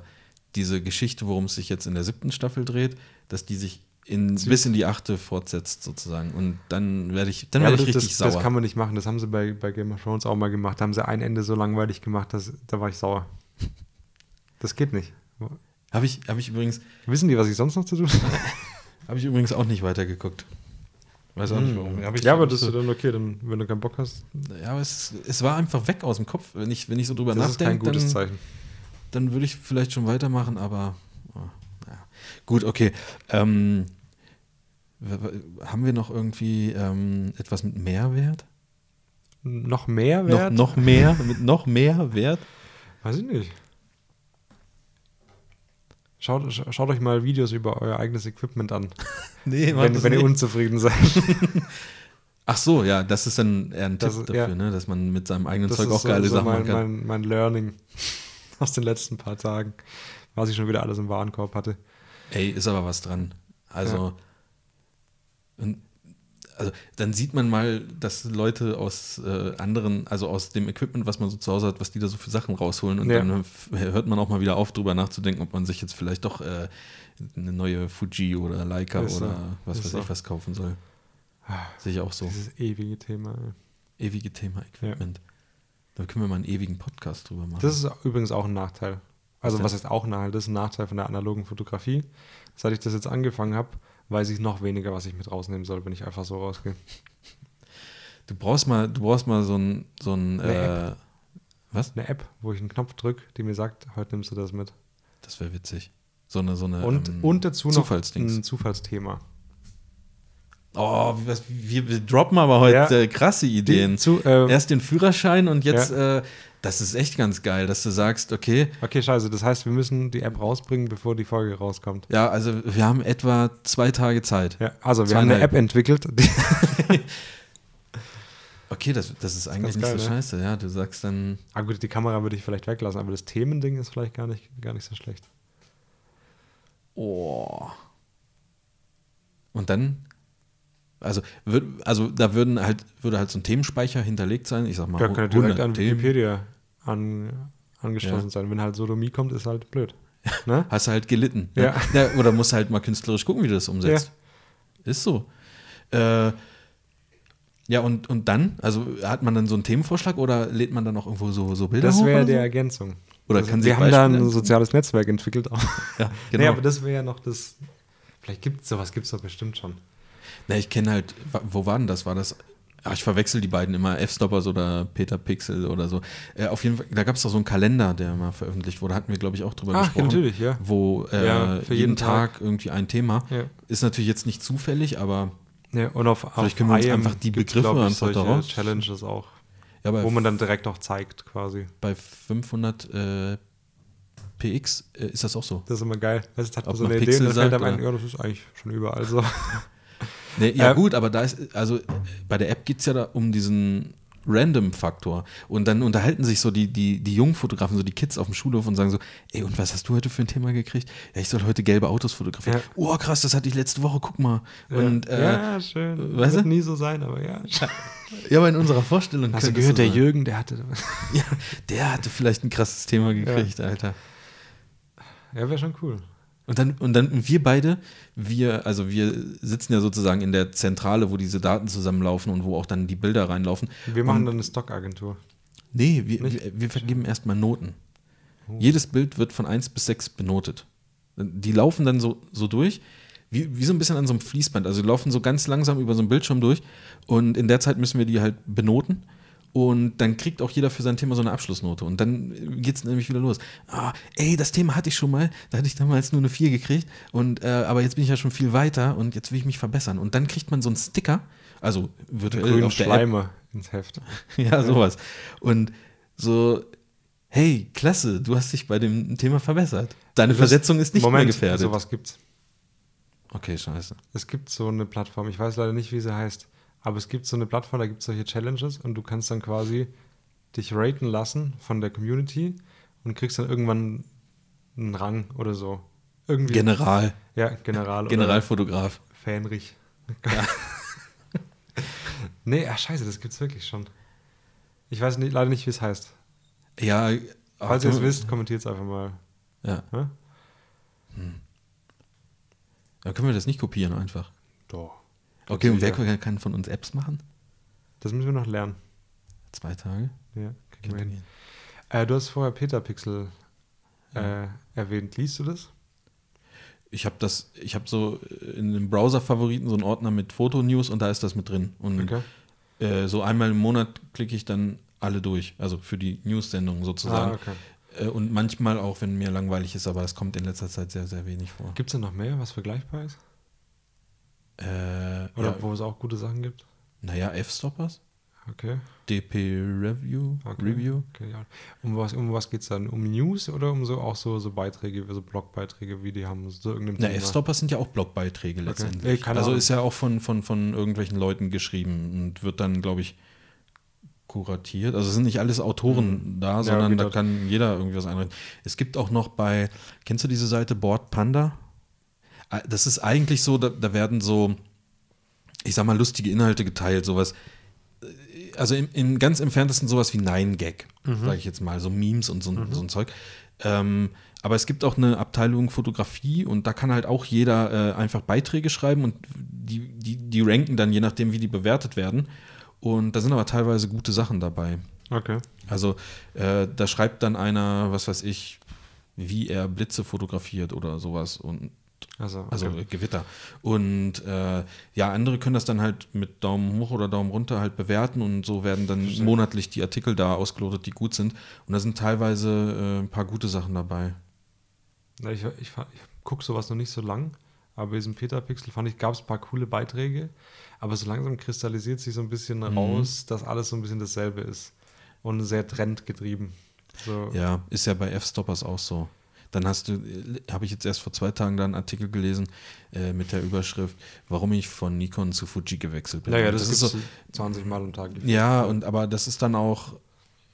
diese Geschichte, worum es sich jetzt in der siebten Staffel dreht, dass die sich in, bis in die achte fortsetzt sozusagen. Und dann werde ich, dann Ja, werde ich das, richtig das, sauer. das kann man nicht machen. Das haben sie bei, bei Game of Thrones auch mal gemacht. Da haben sie ein Ende so langweilig gemacht, dass, da war ich sauer. Das geht nicht. Habe ich, hab ich, übrigens, Wissen die, was ich sonst noch zu tun habe? (laughs) hab ich übrigens auch nicht weitergeguckt. Weiß auch nicht warum. Hab ich, Hm. ja, aber das ist dann okay, dann, wenn du keinen Bock hast, ja, aber es, es war einfach weg aus dem Kopf. Wenn ich, wenn ich so drüber das ist kein nachdenke, gutes dann, Zeichen. Dann würde ich vielleicht schon weitermachen, aber oh, naja. gut, okay. Ähm, haben wir noch irgendwie ähm, etwas mit Mehrwert? Noch mehr Wert? Noch, noch mehr? mit noch mehr Wert? Weiß ich nicht. Schaut, sch- schaut euch mal Videos über euer eigenes Equipment an, (laughs) Nee, wenn, wenn ihr unzufrieden seid. (laughs) Ach so, ja, das ist dann eher ein Das Tipp ist- dafür, ja. ne? dass man mit seinem eigenen Das Zeug auch geile so Sachen mein, machen kann. mein, mein Learning (laughs) aus den letzten paar Tagen, was ich schon wieder alles im Warenkorb hatte. Ey, ist aber was dran. Also, und, also dann sieht man mal, dass Leute aus äh, anderen, also aus dem Equipment, was man so zu Hause hat, was die da so für Sachen rausholen. Und Ja. dann hört man auch mal wieder auf, drüber nachzudenken, ob man sich jetzt vielleicht doch äh, eine neue Fuji oder Leica Ist so. oder was Ist weiß so. ich was kaufen soll. Sehe ich auch so. Dieses ewige Thema. Ewige Thema Equipment. Da können wir mal einen ewigen Podcast drüber machen. Das ist übrigens auch ein Nachteil. Also Was heißt auch ein Nachteil? Das ist ein Nachteil von der analogen Fotografie. Seit ich das jetzt angefangen habe, weiß ich noch weniger, was ich mit rausnehmen soll, wenn ich einfach so rausgehe. du brauchst mal, du brauchst mal so ein, so ein Eine äh, was? Eine App, wo ich einen Knopf drücke, die mir sagt, heute nimmst du das mit. Das wäre witzig. So eine, so eine Und, ähm, und dazu noch ein Zufallsthema. Oh, was, wir, droppen aber heute Ja. äh, krasse Ideen. Die, zu, ähm, Erst den Führerschein und jetzt, äh, das ist echt ganz geil, dass du sagst, okay, okay, scheiße. Das heißt, wir müssen die App rausbringen, bevor die Folge rauskommt. ja, also wir haben etwa zwei Tage Zeit. Ja, also wir haben eine. App entwickelt. (laughs) Okay, das, das ist eigentlich ganz nicht geil, so ne? scheiße, ja. Du sagst dann, ah gut, die Kamera würde ich vielleicht weglassen, aber das Themending ist vielleicht gar nicht, gar nicht so schlecht. oh. Und dann, also, würd, also da würden halt, würde halt so ein Themenspeicher hinterlegt sein. Ich sag mal, ja direkt 100 an Themen. Wikipedia an, angeschlossen Ja. sein. Wenn halt Sodomie kommt, ist halt blöd. (laughs) Ne? Hast du halt gelitten. Ja. Ne? Oder musst halt mal künstlerisch gucken, wie du das umsetzt. Ist so. Äh, ja, und, und dann? Also hat man dann so einen Themenvorschlag oder lädt man dann auch irgendwo so, so Bilder Das wäre die so? Ergänzung. Oder also, kann sich wir haben da ein soziales Netzwerk entwickelt. Auch. Ja, (laughs) genau. Nee, aber das wäre ja noch das. Vielleicht gibt es sowas, gibt es doch bestimmt schon. Na, ich kenne halt, wo war denn das? War das? Ach, ich verwechsel die beiden immer, F-Stoppers oder Peter Pixel oder so. Äh, auf jeden Fall, da gab es doch so einen Kalender, der mal veröffentlicht wurde, hatten wir, glaube ich, auch drüber Ach, gesprochen. natürlich, ja. Wo äh, Ja, jeden, für jeden Tag. irgendwie ein Thema. Ja. Ist natürlich jetzt nicht zufällig, aber ja und auf, Vielleicht auf können wir uns einfach die Begriffe ich, einfach da solche raus- Challenges auch, ja, wo man dann direkt auch zeigt, quasi. bei 500 äh, PX äh, ist das auch so. Das ist immer geil. Das hat man so eine Idee Pixel und dann fällt sagt, einem ein, ja, das ist eigentlich schon überall so. (laughs) Nee, ja, Ähm, gut, aber da ist, also bei der App geht es ja da um diesen Random-Faktor. Und dann unterhalten sich so die, die, die jungen Fotografen, so die Kids auf dem Schulhof und sagen so: Ey, und was hast du heute für ein Thema gekriegt? Ja, ich soll heute gelbe Autos fotografieren. Ja. Oh, krass, das hatte ich letzte Woche, guck mal. Und ja, äh, ja, schön. weißt Wird du? nie so sein, aber ja. (laughs) ja, aber in unserer Vorstellung. Hast du gehört, der sein. Jürgen, der hatte. (laughs) Ja, der hatte vielleicht ein krasses Thema gekriegt, Alter. Ja, wäre schon cool. Und dann, und dann wir beide, wir, also wir sitzen ja sozusagen in der Zentrale, wo diese Daten zusammenlaufen und wo auch dann die Bilder reinlaufen. Wir machen Und- dann eine Stockagentur. Nee, wir, wir, wir vergeben erstmal Noten. Oh. Jedes Bild wird von 1 bis 6 benotet. Die laufen dann so, so durch, wie, wie so ein bisschen an so einem Fließband. Also die laufen so ganz langsam über so einen Bildschirm durch und in der Zeit müssen wir die halt benoten. Und dann kriegt auch jeder für sein Thema so eine Abschlussnote. Und dann geht es nämlich wieder los. Ah, ey, das Thema hatte ich schon mal. Da hatte ich damals nur eine 4 gekriegt. Und, äh, aber jetzt bin ich ja schon viel weiter und jetzt will ich mich verbessern. Und dann kriegt man so einen Sticker, also virtuell auf der App. Schleimer ins Heft. (laughs) Ja, sowas. Und so, hey, klasse, du hast dich bei dem Thema verbessert. Deine Das- Versetzung ist nicht Moment, mehr gefährdet. Sowas gibt's. Okay, scheiße. Es gibt so eine Plattform, ich weiß leider nicht, wie sie heißt, aber es gibt so eine Plattform, da gibt es solche Challenges und du kannst dann quasi dich raten lassen von der Community und kriegst dann irgendwann einen Rang oder so. Irgendwie. General, ja, General. Generalfotograf. Fähnrich. (laughs) nee, ach scheiße, das gibt's wirklich schon. Ich weiß nicht, leider nicht, wie es heißt. Ja, Falls ihr es wisst, kommentiert es einfach mal. Ja. Hä? Dann können wir das nicht kopieren einfach. Doch. Okay, und wer kann- kann von uns Apps machen? Das müssen wir noch lernen. Zwei Tage? Ja, kriegen wir hin. Äh, du hast vorher Peter Pixel äh, erwähnt. Liest du das? ich habe das, ich habe so in den Browser-Favoriten so einen Ordner mit Fotonews und da ist das mit drin. Und Okay. äh, so einmal im Monat klicke ich dann alle durch, also für die News-Sendung sozusagen. Ah, okay. Äh, und manchmal auch, wenn mir langweilig ist, aber es kommt in letzter Zeit sehr, sehr wenig vor. Gibt es denn noch mehr, was vergleichbar ist? Äh, Oder ja, wo es auch gute Sachen gibt? naja, F-Stoppers, Okay. DP Review, okay. Review. Okay, ja. Um was, um was geht es dann? Um News oder um so auch so, so Beiträge, so Blogbeiträge, wie die haben, so irgendeinem Na? F-Stoppers sind ja auch Blogbeiträge letztendlich. keine also ist ja auch von, von, von irgendwelchen Leuten geschrieben und wird dann, glaube ich, kuratiert. Also sind nicht alles Autoren da, Ja, sondern da genau. kann jeder irgendwie was einrichten. Es gibt auch noch bei, kennst du diese Seite Board Panda? Das ist eigentlich so, da, da werden so, ich sag mal, lustige Inhalte geteilt, sowas. Also im, im ganz entferntesten sowas wie Nine-Gag, sage ich jetzt mal, so Memes und so, so ein Zeug. Ähm, aber es gibt auch eine Abteilung Fotografie und da kann halt auch jeder äh, einfach Beiträge schreiben und die, die, die ranken dann je nachdem, wie die bewertet werden. Und da sind aber teilweise gute Sachen dabei. Okay. Also äh, da schreibt dann einer, was weiß ich, wie er Blitze fotografiert oder sowas und Also, okay. also Gewitter. Und äh, ja, andere können das dann halt mit Daumen hoch oder Daumen runter halt bewerten und so werden dann Verstehe. monatlich die Artikel da ausgelotet, die gut sind. Und da sind teilweise äh, ein paar gute Sachen dabei. Na, ich, ich, ich gucke sowas noch nicht so lang, aber bei diesem Peter-Pixel fand ich, gab es ein paar coole Beiträge, aber so langsam kristallisiert sich so ein bisschen Mhm. raus, dass alles so ein bisschen dasselbe ist und sehr trendgetrieben. So, Ja, ist ja bei F-Stoppers auch so. Dann hast du, äh, habe ich jetzt erst vor zwei Tagen da einen Artikel gelesen äh, mit der Überschrift, warum ich von Nikon zu Fuji gewechselt bin. ja, ja Und das, ist so, 20 Mal am Tag. Ja, und aber das ist dann auch,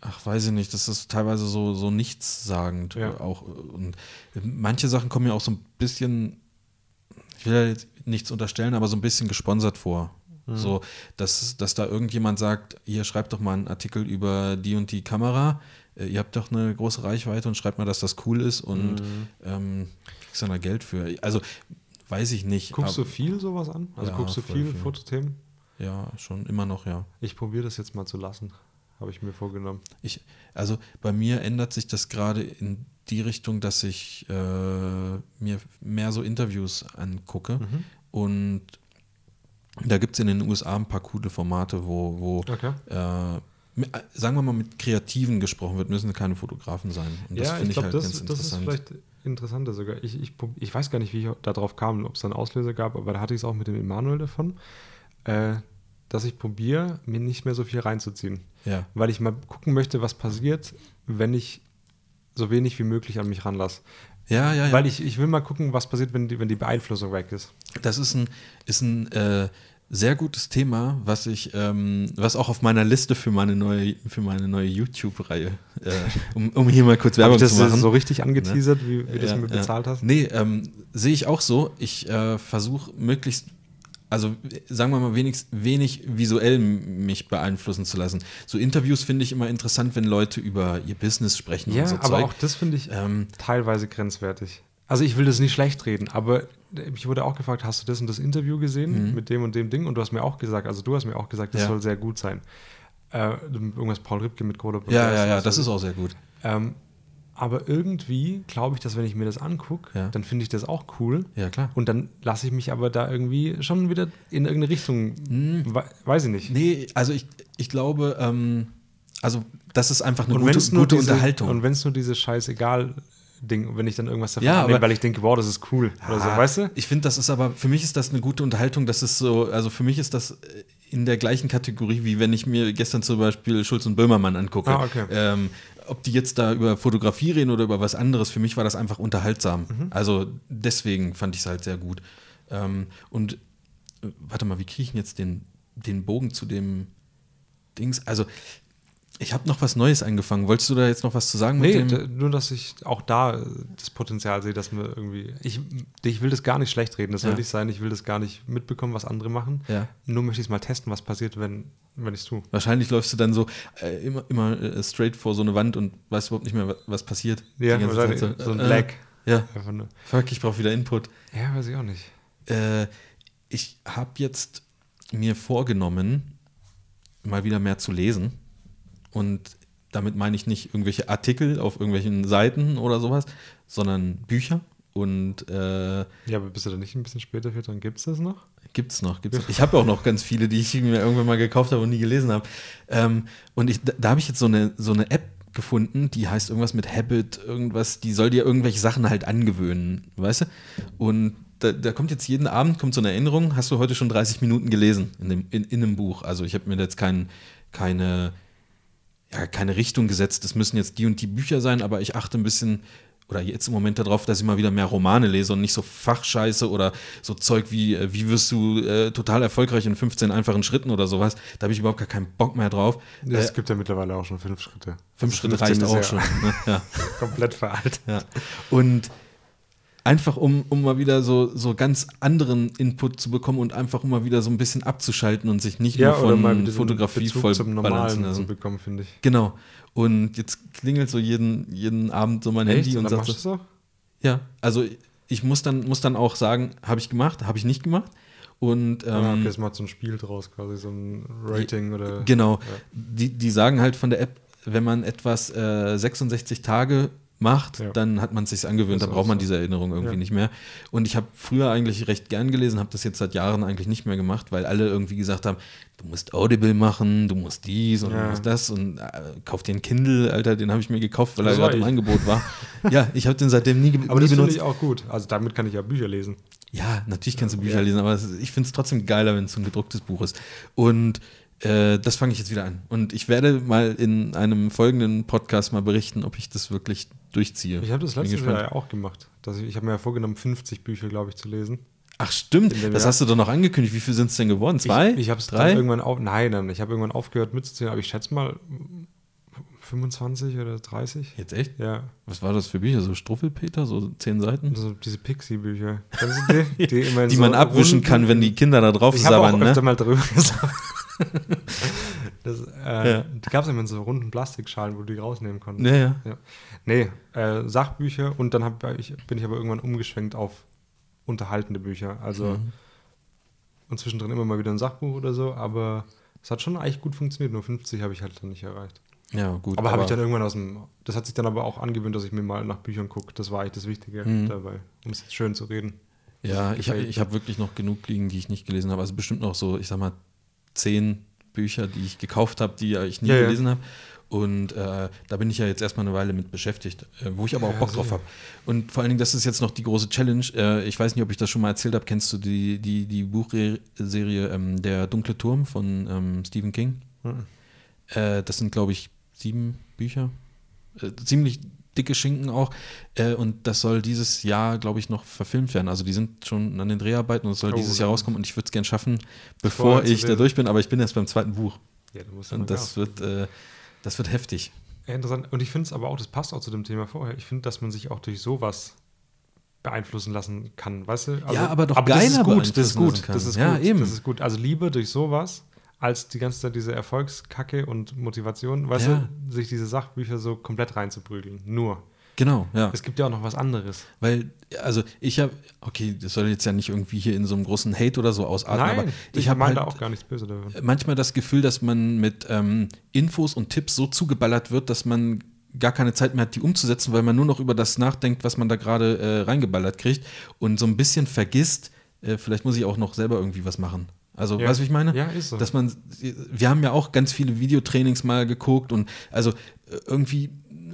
ach, weiß ich nicht, das ist teilweise so, so nichtssagend Ja. äh, auch. Und manche Sachen kommen mir auch so ein bisschen, ich will ja jetzt nichts unterstellen, aber so ein bisschen gesponsert vor. Mhm. So, dass, dass da irgendjemand sagt, hier schreibt doch mal einen Artikel über die und die Kamera. Äh, Ihr habt doch eine große Reichweite und schreibt mal, dass das cool ist und Mhm. ähm, kriegst dann da Geld für. Also weiß ich nicht. Guckst du viel sowas an? Also Ja, guckst du viel, viel. Fotothemen? Ja, schon immer noch, ja. Ich probiere das jetzt mal zu lassen, habe ich mir vorgenommen. Ich, also bei mir ändert sich das gerade in die Richtung, dass ich äh, mir mehr so Interviews angucke. Mhm. Und da gibt es in den USA ein paar coole Formate, wo, wo Okay. äh, sagen wir mal, mit Kreativen gesprochen wird, müssen keine Fotografen sein. Und das ja, finde ich ich, glaube, halt das, ganz das ist interessant. vielleicht interessanter sogar. Ich, ich, ich weiß gar nicht, wie ich darauf kam, ob es da einen Auslöser gab, aber da hatte ich es auch mit dem Emanuel davon, äh, dass ich probiere, mir nicht mehr so viel reinzuziehen. ja, Weil ich mal gucken möchte, was passiert, wenn ich so wenig wie möglich an mich ranlasse. ja, ja. ja. Weil ich, ich will mal gucken, was passiert, wenn die, wenn die Beeinflussung weg ist. Das ist ein, ist ein äh, sehr gutes Thema, was ich, ähm, was auch auf meiner Liste für meine neue, für meine neue YouTube-Reihe, äh, um, um hier mal kurz Werbung das zu machen. so richtig angeteasert, wie, wie du es Ja, mir ja. bezahlt hast? Nee, ähm, sehe ich auch so. Ich äh, versuche möglichst, also sagen wir mal, wenigst, wenig visuell mich beeinflussen zu lassen. So Interviews finde ich immer interessant, wenn Leute über ihr Business sprechen Ja, und so aber Zeug. auch das finde ich ähm, teilweise grenzwertig. Also ich will das nicht schlecht reden, aber ich wurde auch gefragt, hast du das und das Interview gesehen Mhm. mit dem und dem Ding? Und du hast mir auch gesagt, also du hast mir auch gesagt, das Ja. soll sehr gut sein. Äh, irgendwas Paul Ripke mit Coda ja, ja, ja, das ist auch sehr gut. Ähm, aber irgendwie glaube ich, dass wenn ich mir das angucke, Ja. dann finde ich das auch cool. Ja, klar. Und dann lasse ich mich aber da irgendwie schon wieder in irgendeine Richtung, Hm. we weiß ich nicht. Nee, also ich, ich glaube, ähm, also das ist einfach eine und gute, gute diese, Unterhaltung. Und wenn es nur dieses scheißegal Ding, wenn ich dann irgendwas davon Ja, annehme, weil ich denke, wow, das ist cool. Oder so, Ah, weißt du? Ich finde, das ist aber, für mich ist das eine gute Unterhaltung. Das ist so, also für mich ist das äh, in der gleichen Kategorie, wie wenn ich mir gestern zum Beispiel Schulz und Böhmermann angucke. Ah, okay. ähm, ob die jetzt da über Fotografie reden oder über was anderes, für mich war das einfach unterhaltsam. Mhm. Also deswegen fand ich es halt sehr gut. Ähm, und äh, warte mal, wie kriege ich denn jetzt den, den Bogen zu dem Dings? Also, ich habe noch was Neues angefangen. Wolltest du da jetzt noch was zu sagen Nee, nur, dass ich auch da äh, das Potenzial sehe, dass wir irgendwie. Ich, ich will das gar nicht schlecht reden, das Ja. will nicht sein. Ich will das gar nicht mitbekommen, was andere machen. Ja. Nur möchte ich es mal testen, was passiert, wenn, wenn ich es tue. Wahrscheinlich läufst du dann so äh, immer, immer äh, straight vor so eine Wand und weißt überhaupt nicht mehr, wa- was passiert. Ja, Die ganze wahrscheinlich Zeit so ein äh, Lag. Ja, fuck, ich brauche wieder Input. Ja, weiß ich auch nicht. Äh, ich habe jetzt mir vorgenommen, mal wieder mehr zu lesen. Und damit meine ich nicht irgendwelche Artikel auf irgendwelchen Seiten oder sowas, sondern Bücher. Und äh, Ja, aber bist du da nicht ein bisschen später für, dann gibt es das noch? Gibt's noch, gibt's noch. (laughs) Ich habe auch noch ganz viele, die ich mir irgendwann mal gekauft habe und nie gelesen habe. Ähm, und ich, da, da habe ich jetzt so eine, so eine App gefunden, die heißt irgendwas mit Habit, irgendwas, die soll dir irgendwelche Sachen halt angewöhnen, weißt du? Und da, da kommt jetzt jeden Abend kommt so eine Erinnerung, hast du heute schon 30 Minuten gelesen in, dem, in, in einem Buch. Also ich habe mir jetzt kein, keine, ja, keine Richtung gesetzt, das müssen jetzt die und die Bücher sein, aber ich achte ein bisschen oder jetzt im Moment darauf, dass ich mal wieder mehr Romane lese und nicht so Fachscheiße oder so Zeug wie, äh, wie wirst du äh, total erfolgreich in 15 einfachen Schritten oder sowas. Da habe ich überhaupt gar keinen Bock mehr drauf. Es Äh, gibt ja mittlerweile auch schon fünf Schritte. fünf Also Schritte 15 reicht auch schon. Ne? Ja. (laughs) Komplett veraltet. Ja. Und einfach, um, um mal wieder so, so ganz anderen Input zu bekommen und einfach um mal wieder so ein bisschen abzuschalten und sich nicht Ja, nur von mal Fotografie Bezug voll zum Normalen zu lassen. bekommen, finde ich. Genau. Und jetzt klingelt so jeden, jeden Abend so mein Handy und Oder sagt so, ja, also ich muss dann, muss dann auch sagen, habe ich gemacht, habe ich nicht gemacht. Und ah, okay, ähm, das macht so ein Spiel draus, quasi so ein Rating oder. genau, Ja. die, die sagen halt von der App, wenn man etwas äh, 66 Tage macht, Ja. dann hat man es sich angewöhnt, da auch braucht man so. diese Erinnerung irgendwie Ja. nicht mehr. Und ich habe früher eigentlich recht gern gelesen, habe das jetzt seit Jahren eigentlich nicht mehr gemacht, weil alle irgendwie gesagt haben, du musst Audible machen, du musst dies und du Ja. musst das und äh, kauf dir einen Kindle, Alter, den habe ich mir gekauft, weil Das er gerade im. Angebot war. (laughs) ja, ich habe den seitdem nie, Aber nie das finde benutzt. ich auch gut. Also damit kann ich ja Bücher lesen. Ja, natürlich kannst du. Bücher lesen, aber ich finde es trotzdem geiler, wenn es so ein gedrucktes Buch ist. Und äh, das fange ich jetzt wieder an. Und ich werde mal in einem folgenden Podcast mal berichten, ob ich das wirklich durchziehe. Ich habe das letztes gespannt. Jahr ja auch gemacht. Dass ich ich habe mir ja vorgenommen, 50 Bücher, glaube ich, zu lesen. Ach, stimmt. Das Jahr. hast du doch noch angekündigt. Wie viel sind es denn geworden? Zwei? Ich, ich habe es irgendwann auf. Nein, nein, ich habe irgendwann aufgehört mitzuzählen, aber ich schätze mal 25 oder 30. Jetzt echt? Ja, Was war das für Bücher? So Struffelpeter? So zehn Seiten? so diese Pixie-Bücher. Die? (laughs) Die, Die so man abwischen kann, wenn die Kinder da drauf Ich habe auch sabbern, öfter ne? mal drüber (laughs) gesagt. (laughs) das, äh, Ja. Die gab es immer in so runden Plastikschalen, wo du die rausnehmen konntest. Ja, ja. Nee, äh, Sachbücher und dann ich, bin ich aber irgendwann umgeschwenkt auf unterhaltende Bücher. Also Mhm. und zwischendrin immer mal wieder ein Sachbuch oder so, aber es hat schon eigentlich gut funktioniert. Nur 50 habe ich halt dann nicht erreicht. Ja, gut. Aber habe ich dann irgendwann aus dem. Das hat sich dann aber auch angewöhnt, dass ich mir mal nach Büchern gucke. Das war eigentlich das Wichtige Mhm. dabei, um es jetzt schön zu reden. Ja, ich, ich habe wirklich noch genug liegen, die ich nicht gelesen habe. Also bestimmt noch so, ich sag mal, zehn Bücher, die ich gekauft habe, die ich nie Ja, ja. gelesen habe. Und äh, da bin ich ja jetzt erstmal eine Weile mit beschäftigt, äh, wo ich aber auch Ja, Bock drauf habe. Und vor allen Dingen, das ist jetzt noch die große Challenge. Äh, ich weiß nicht, ob ich das schon mal erzählt habe. Kennst du die, die, die Buchserie ähm, Der dunkle Turm von ähm, Stephen King? Mhm. Äh, das sind, glaube ich, sieben Bücher. Äh, ziemlich dicke Schinken auch. Äh, und das soll dieses Jahr, glaube ich, noch verfilmt werden. Also die sind schon an den Dreharbeiten und es soll Oh, dieses Jahr rauskommen. Und ich würde es gern schaffen, bevor Vorher ich da durch bin. Aber ich bin erst beim zweiten Buch. Ja, du musst ja Und das wird, äh, das wird heftig. Ja, interessant. Und ich finde es aber auch, das passt auch zu dem Thema vorher. Ich finde, dass man sich auch durch sowas beeinflussen lassen kann, weißt du? Also, Ja, aber doch das geiler ist gut, das ist gut, das ist Ja, gut, eben. das ist gut. Also lieber durch sowas als die ganze Zeit diese Erfolgskacke und Motivation, weißt Ja. du, sich diese Sachbücher so komplett reinzuprügeln. Nur. Genau, ja. Es gibt ja auch noch was anderes. Weil, also ich habe, okay, das soll jetzt ja nicht irgendwie hier in so einem großen Hate oder so ausarten, aber ich, habe meine halt da auch gar nichts Böse davon. manchmal das Gefühl, dass man mit ähm, Infos und Tipps so zugeballert wird, dass man gar keine Zeit mehr hat, die umzusetzen, weil man nur noch über das nachdenkt, was man da gerade äh, reingeballert kriegt und so ein bisschen vergisst, äh, vielleicht muss ich auch noch selber irgendwie was machen. Also, Ja. weißt du, wie ich meine? Ja, ist so. Dass man, wir haben ja auch ganz viele Videotrainings mal geguckt und also irgendwie,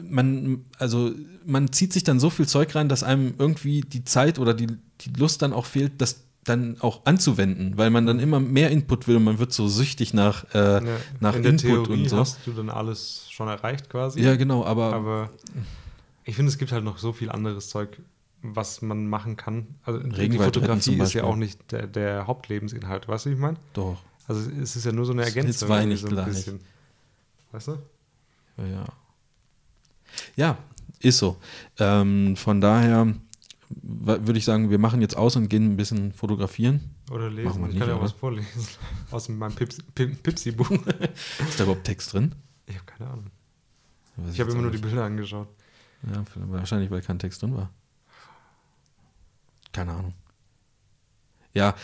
man, also man zieht sich dann so viel Zeug rein, dass einem irgendwie die Zeit oder die, die Lust dann auch fehlt, das dann auch anzuwenden, weil man dann immer mehr Input will und man wird so süchtig nach, äh, Ja, nach in der Input Theorie und so. hast du dann alles schon erreicht quasi. Ja, genau, aber, Aber ich finde, es gibt halt noch so viel anderes Zeug, was man machen kann. Also die Fotografie ist ja auch nicht der, der Hauptlebensinhalt, weißt du, wie ich meine? doch. Also es ist ja nur so eine Jetzt Ergänzung. wein irgendwie ich so ein bisschen. Weißt du? Ja. Ja, ist so. Ähm, von daher würde ich sagen, wir machen jetzt aus und gehen ein bisschen fotografieren. Oder Machen lesen. Ich nicht, kann ja auch was vorlesen. (laughs) Aus meinem Pips, Pip, Pipsi-Buch. (laughs) Ist da überhaupt Text drin? Ich habe keine Ahnung. Weiß Ich habe jetzt immer nur die nicht. Bilder angeschaut. Ja, wahrscheinlich, weil kein Text drin war. Keine Ahnung. Ja,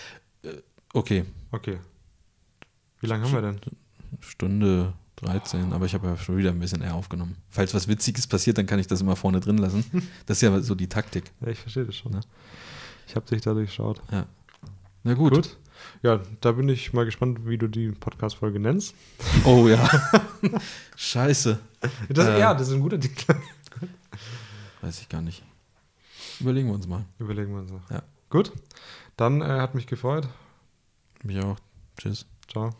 äh, okay. Okay. Wie lange haben wir denn? Stunde 13, aber ich habe ja schon wieder ein bisschen eher aufgenommen. Falls was Witziges passiert, dann kann ich das immer vorne drin lassen. (laughs) Das ist ja so die Taktik. Ja, ich verstehe das schon. Ja. Ich habe dich da durchschaut. Na gut. Gut. Ja, da bin ich mal gespannt, wie du die Podcast-Folge nennst. Oh ja. (laughs) Scheiße. Das, Äh. Ja, das ist ein guter Titel. Weiß ich gar nicht. Überlegen wir uns mal. Überlegen wir uns noch. Ja. Gut. Dann äh, hat mich gefreut. Mich auch. Tschüss. Ciao.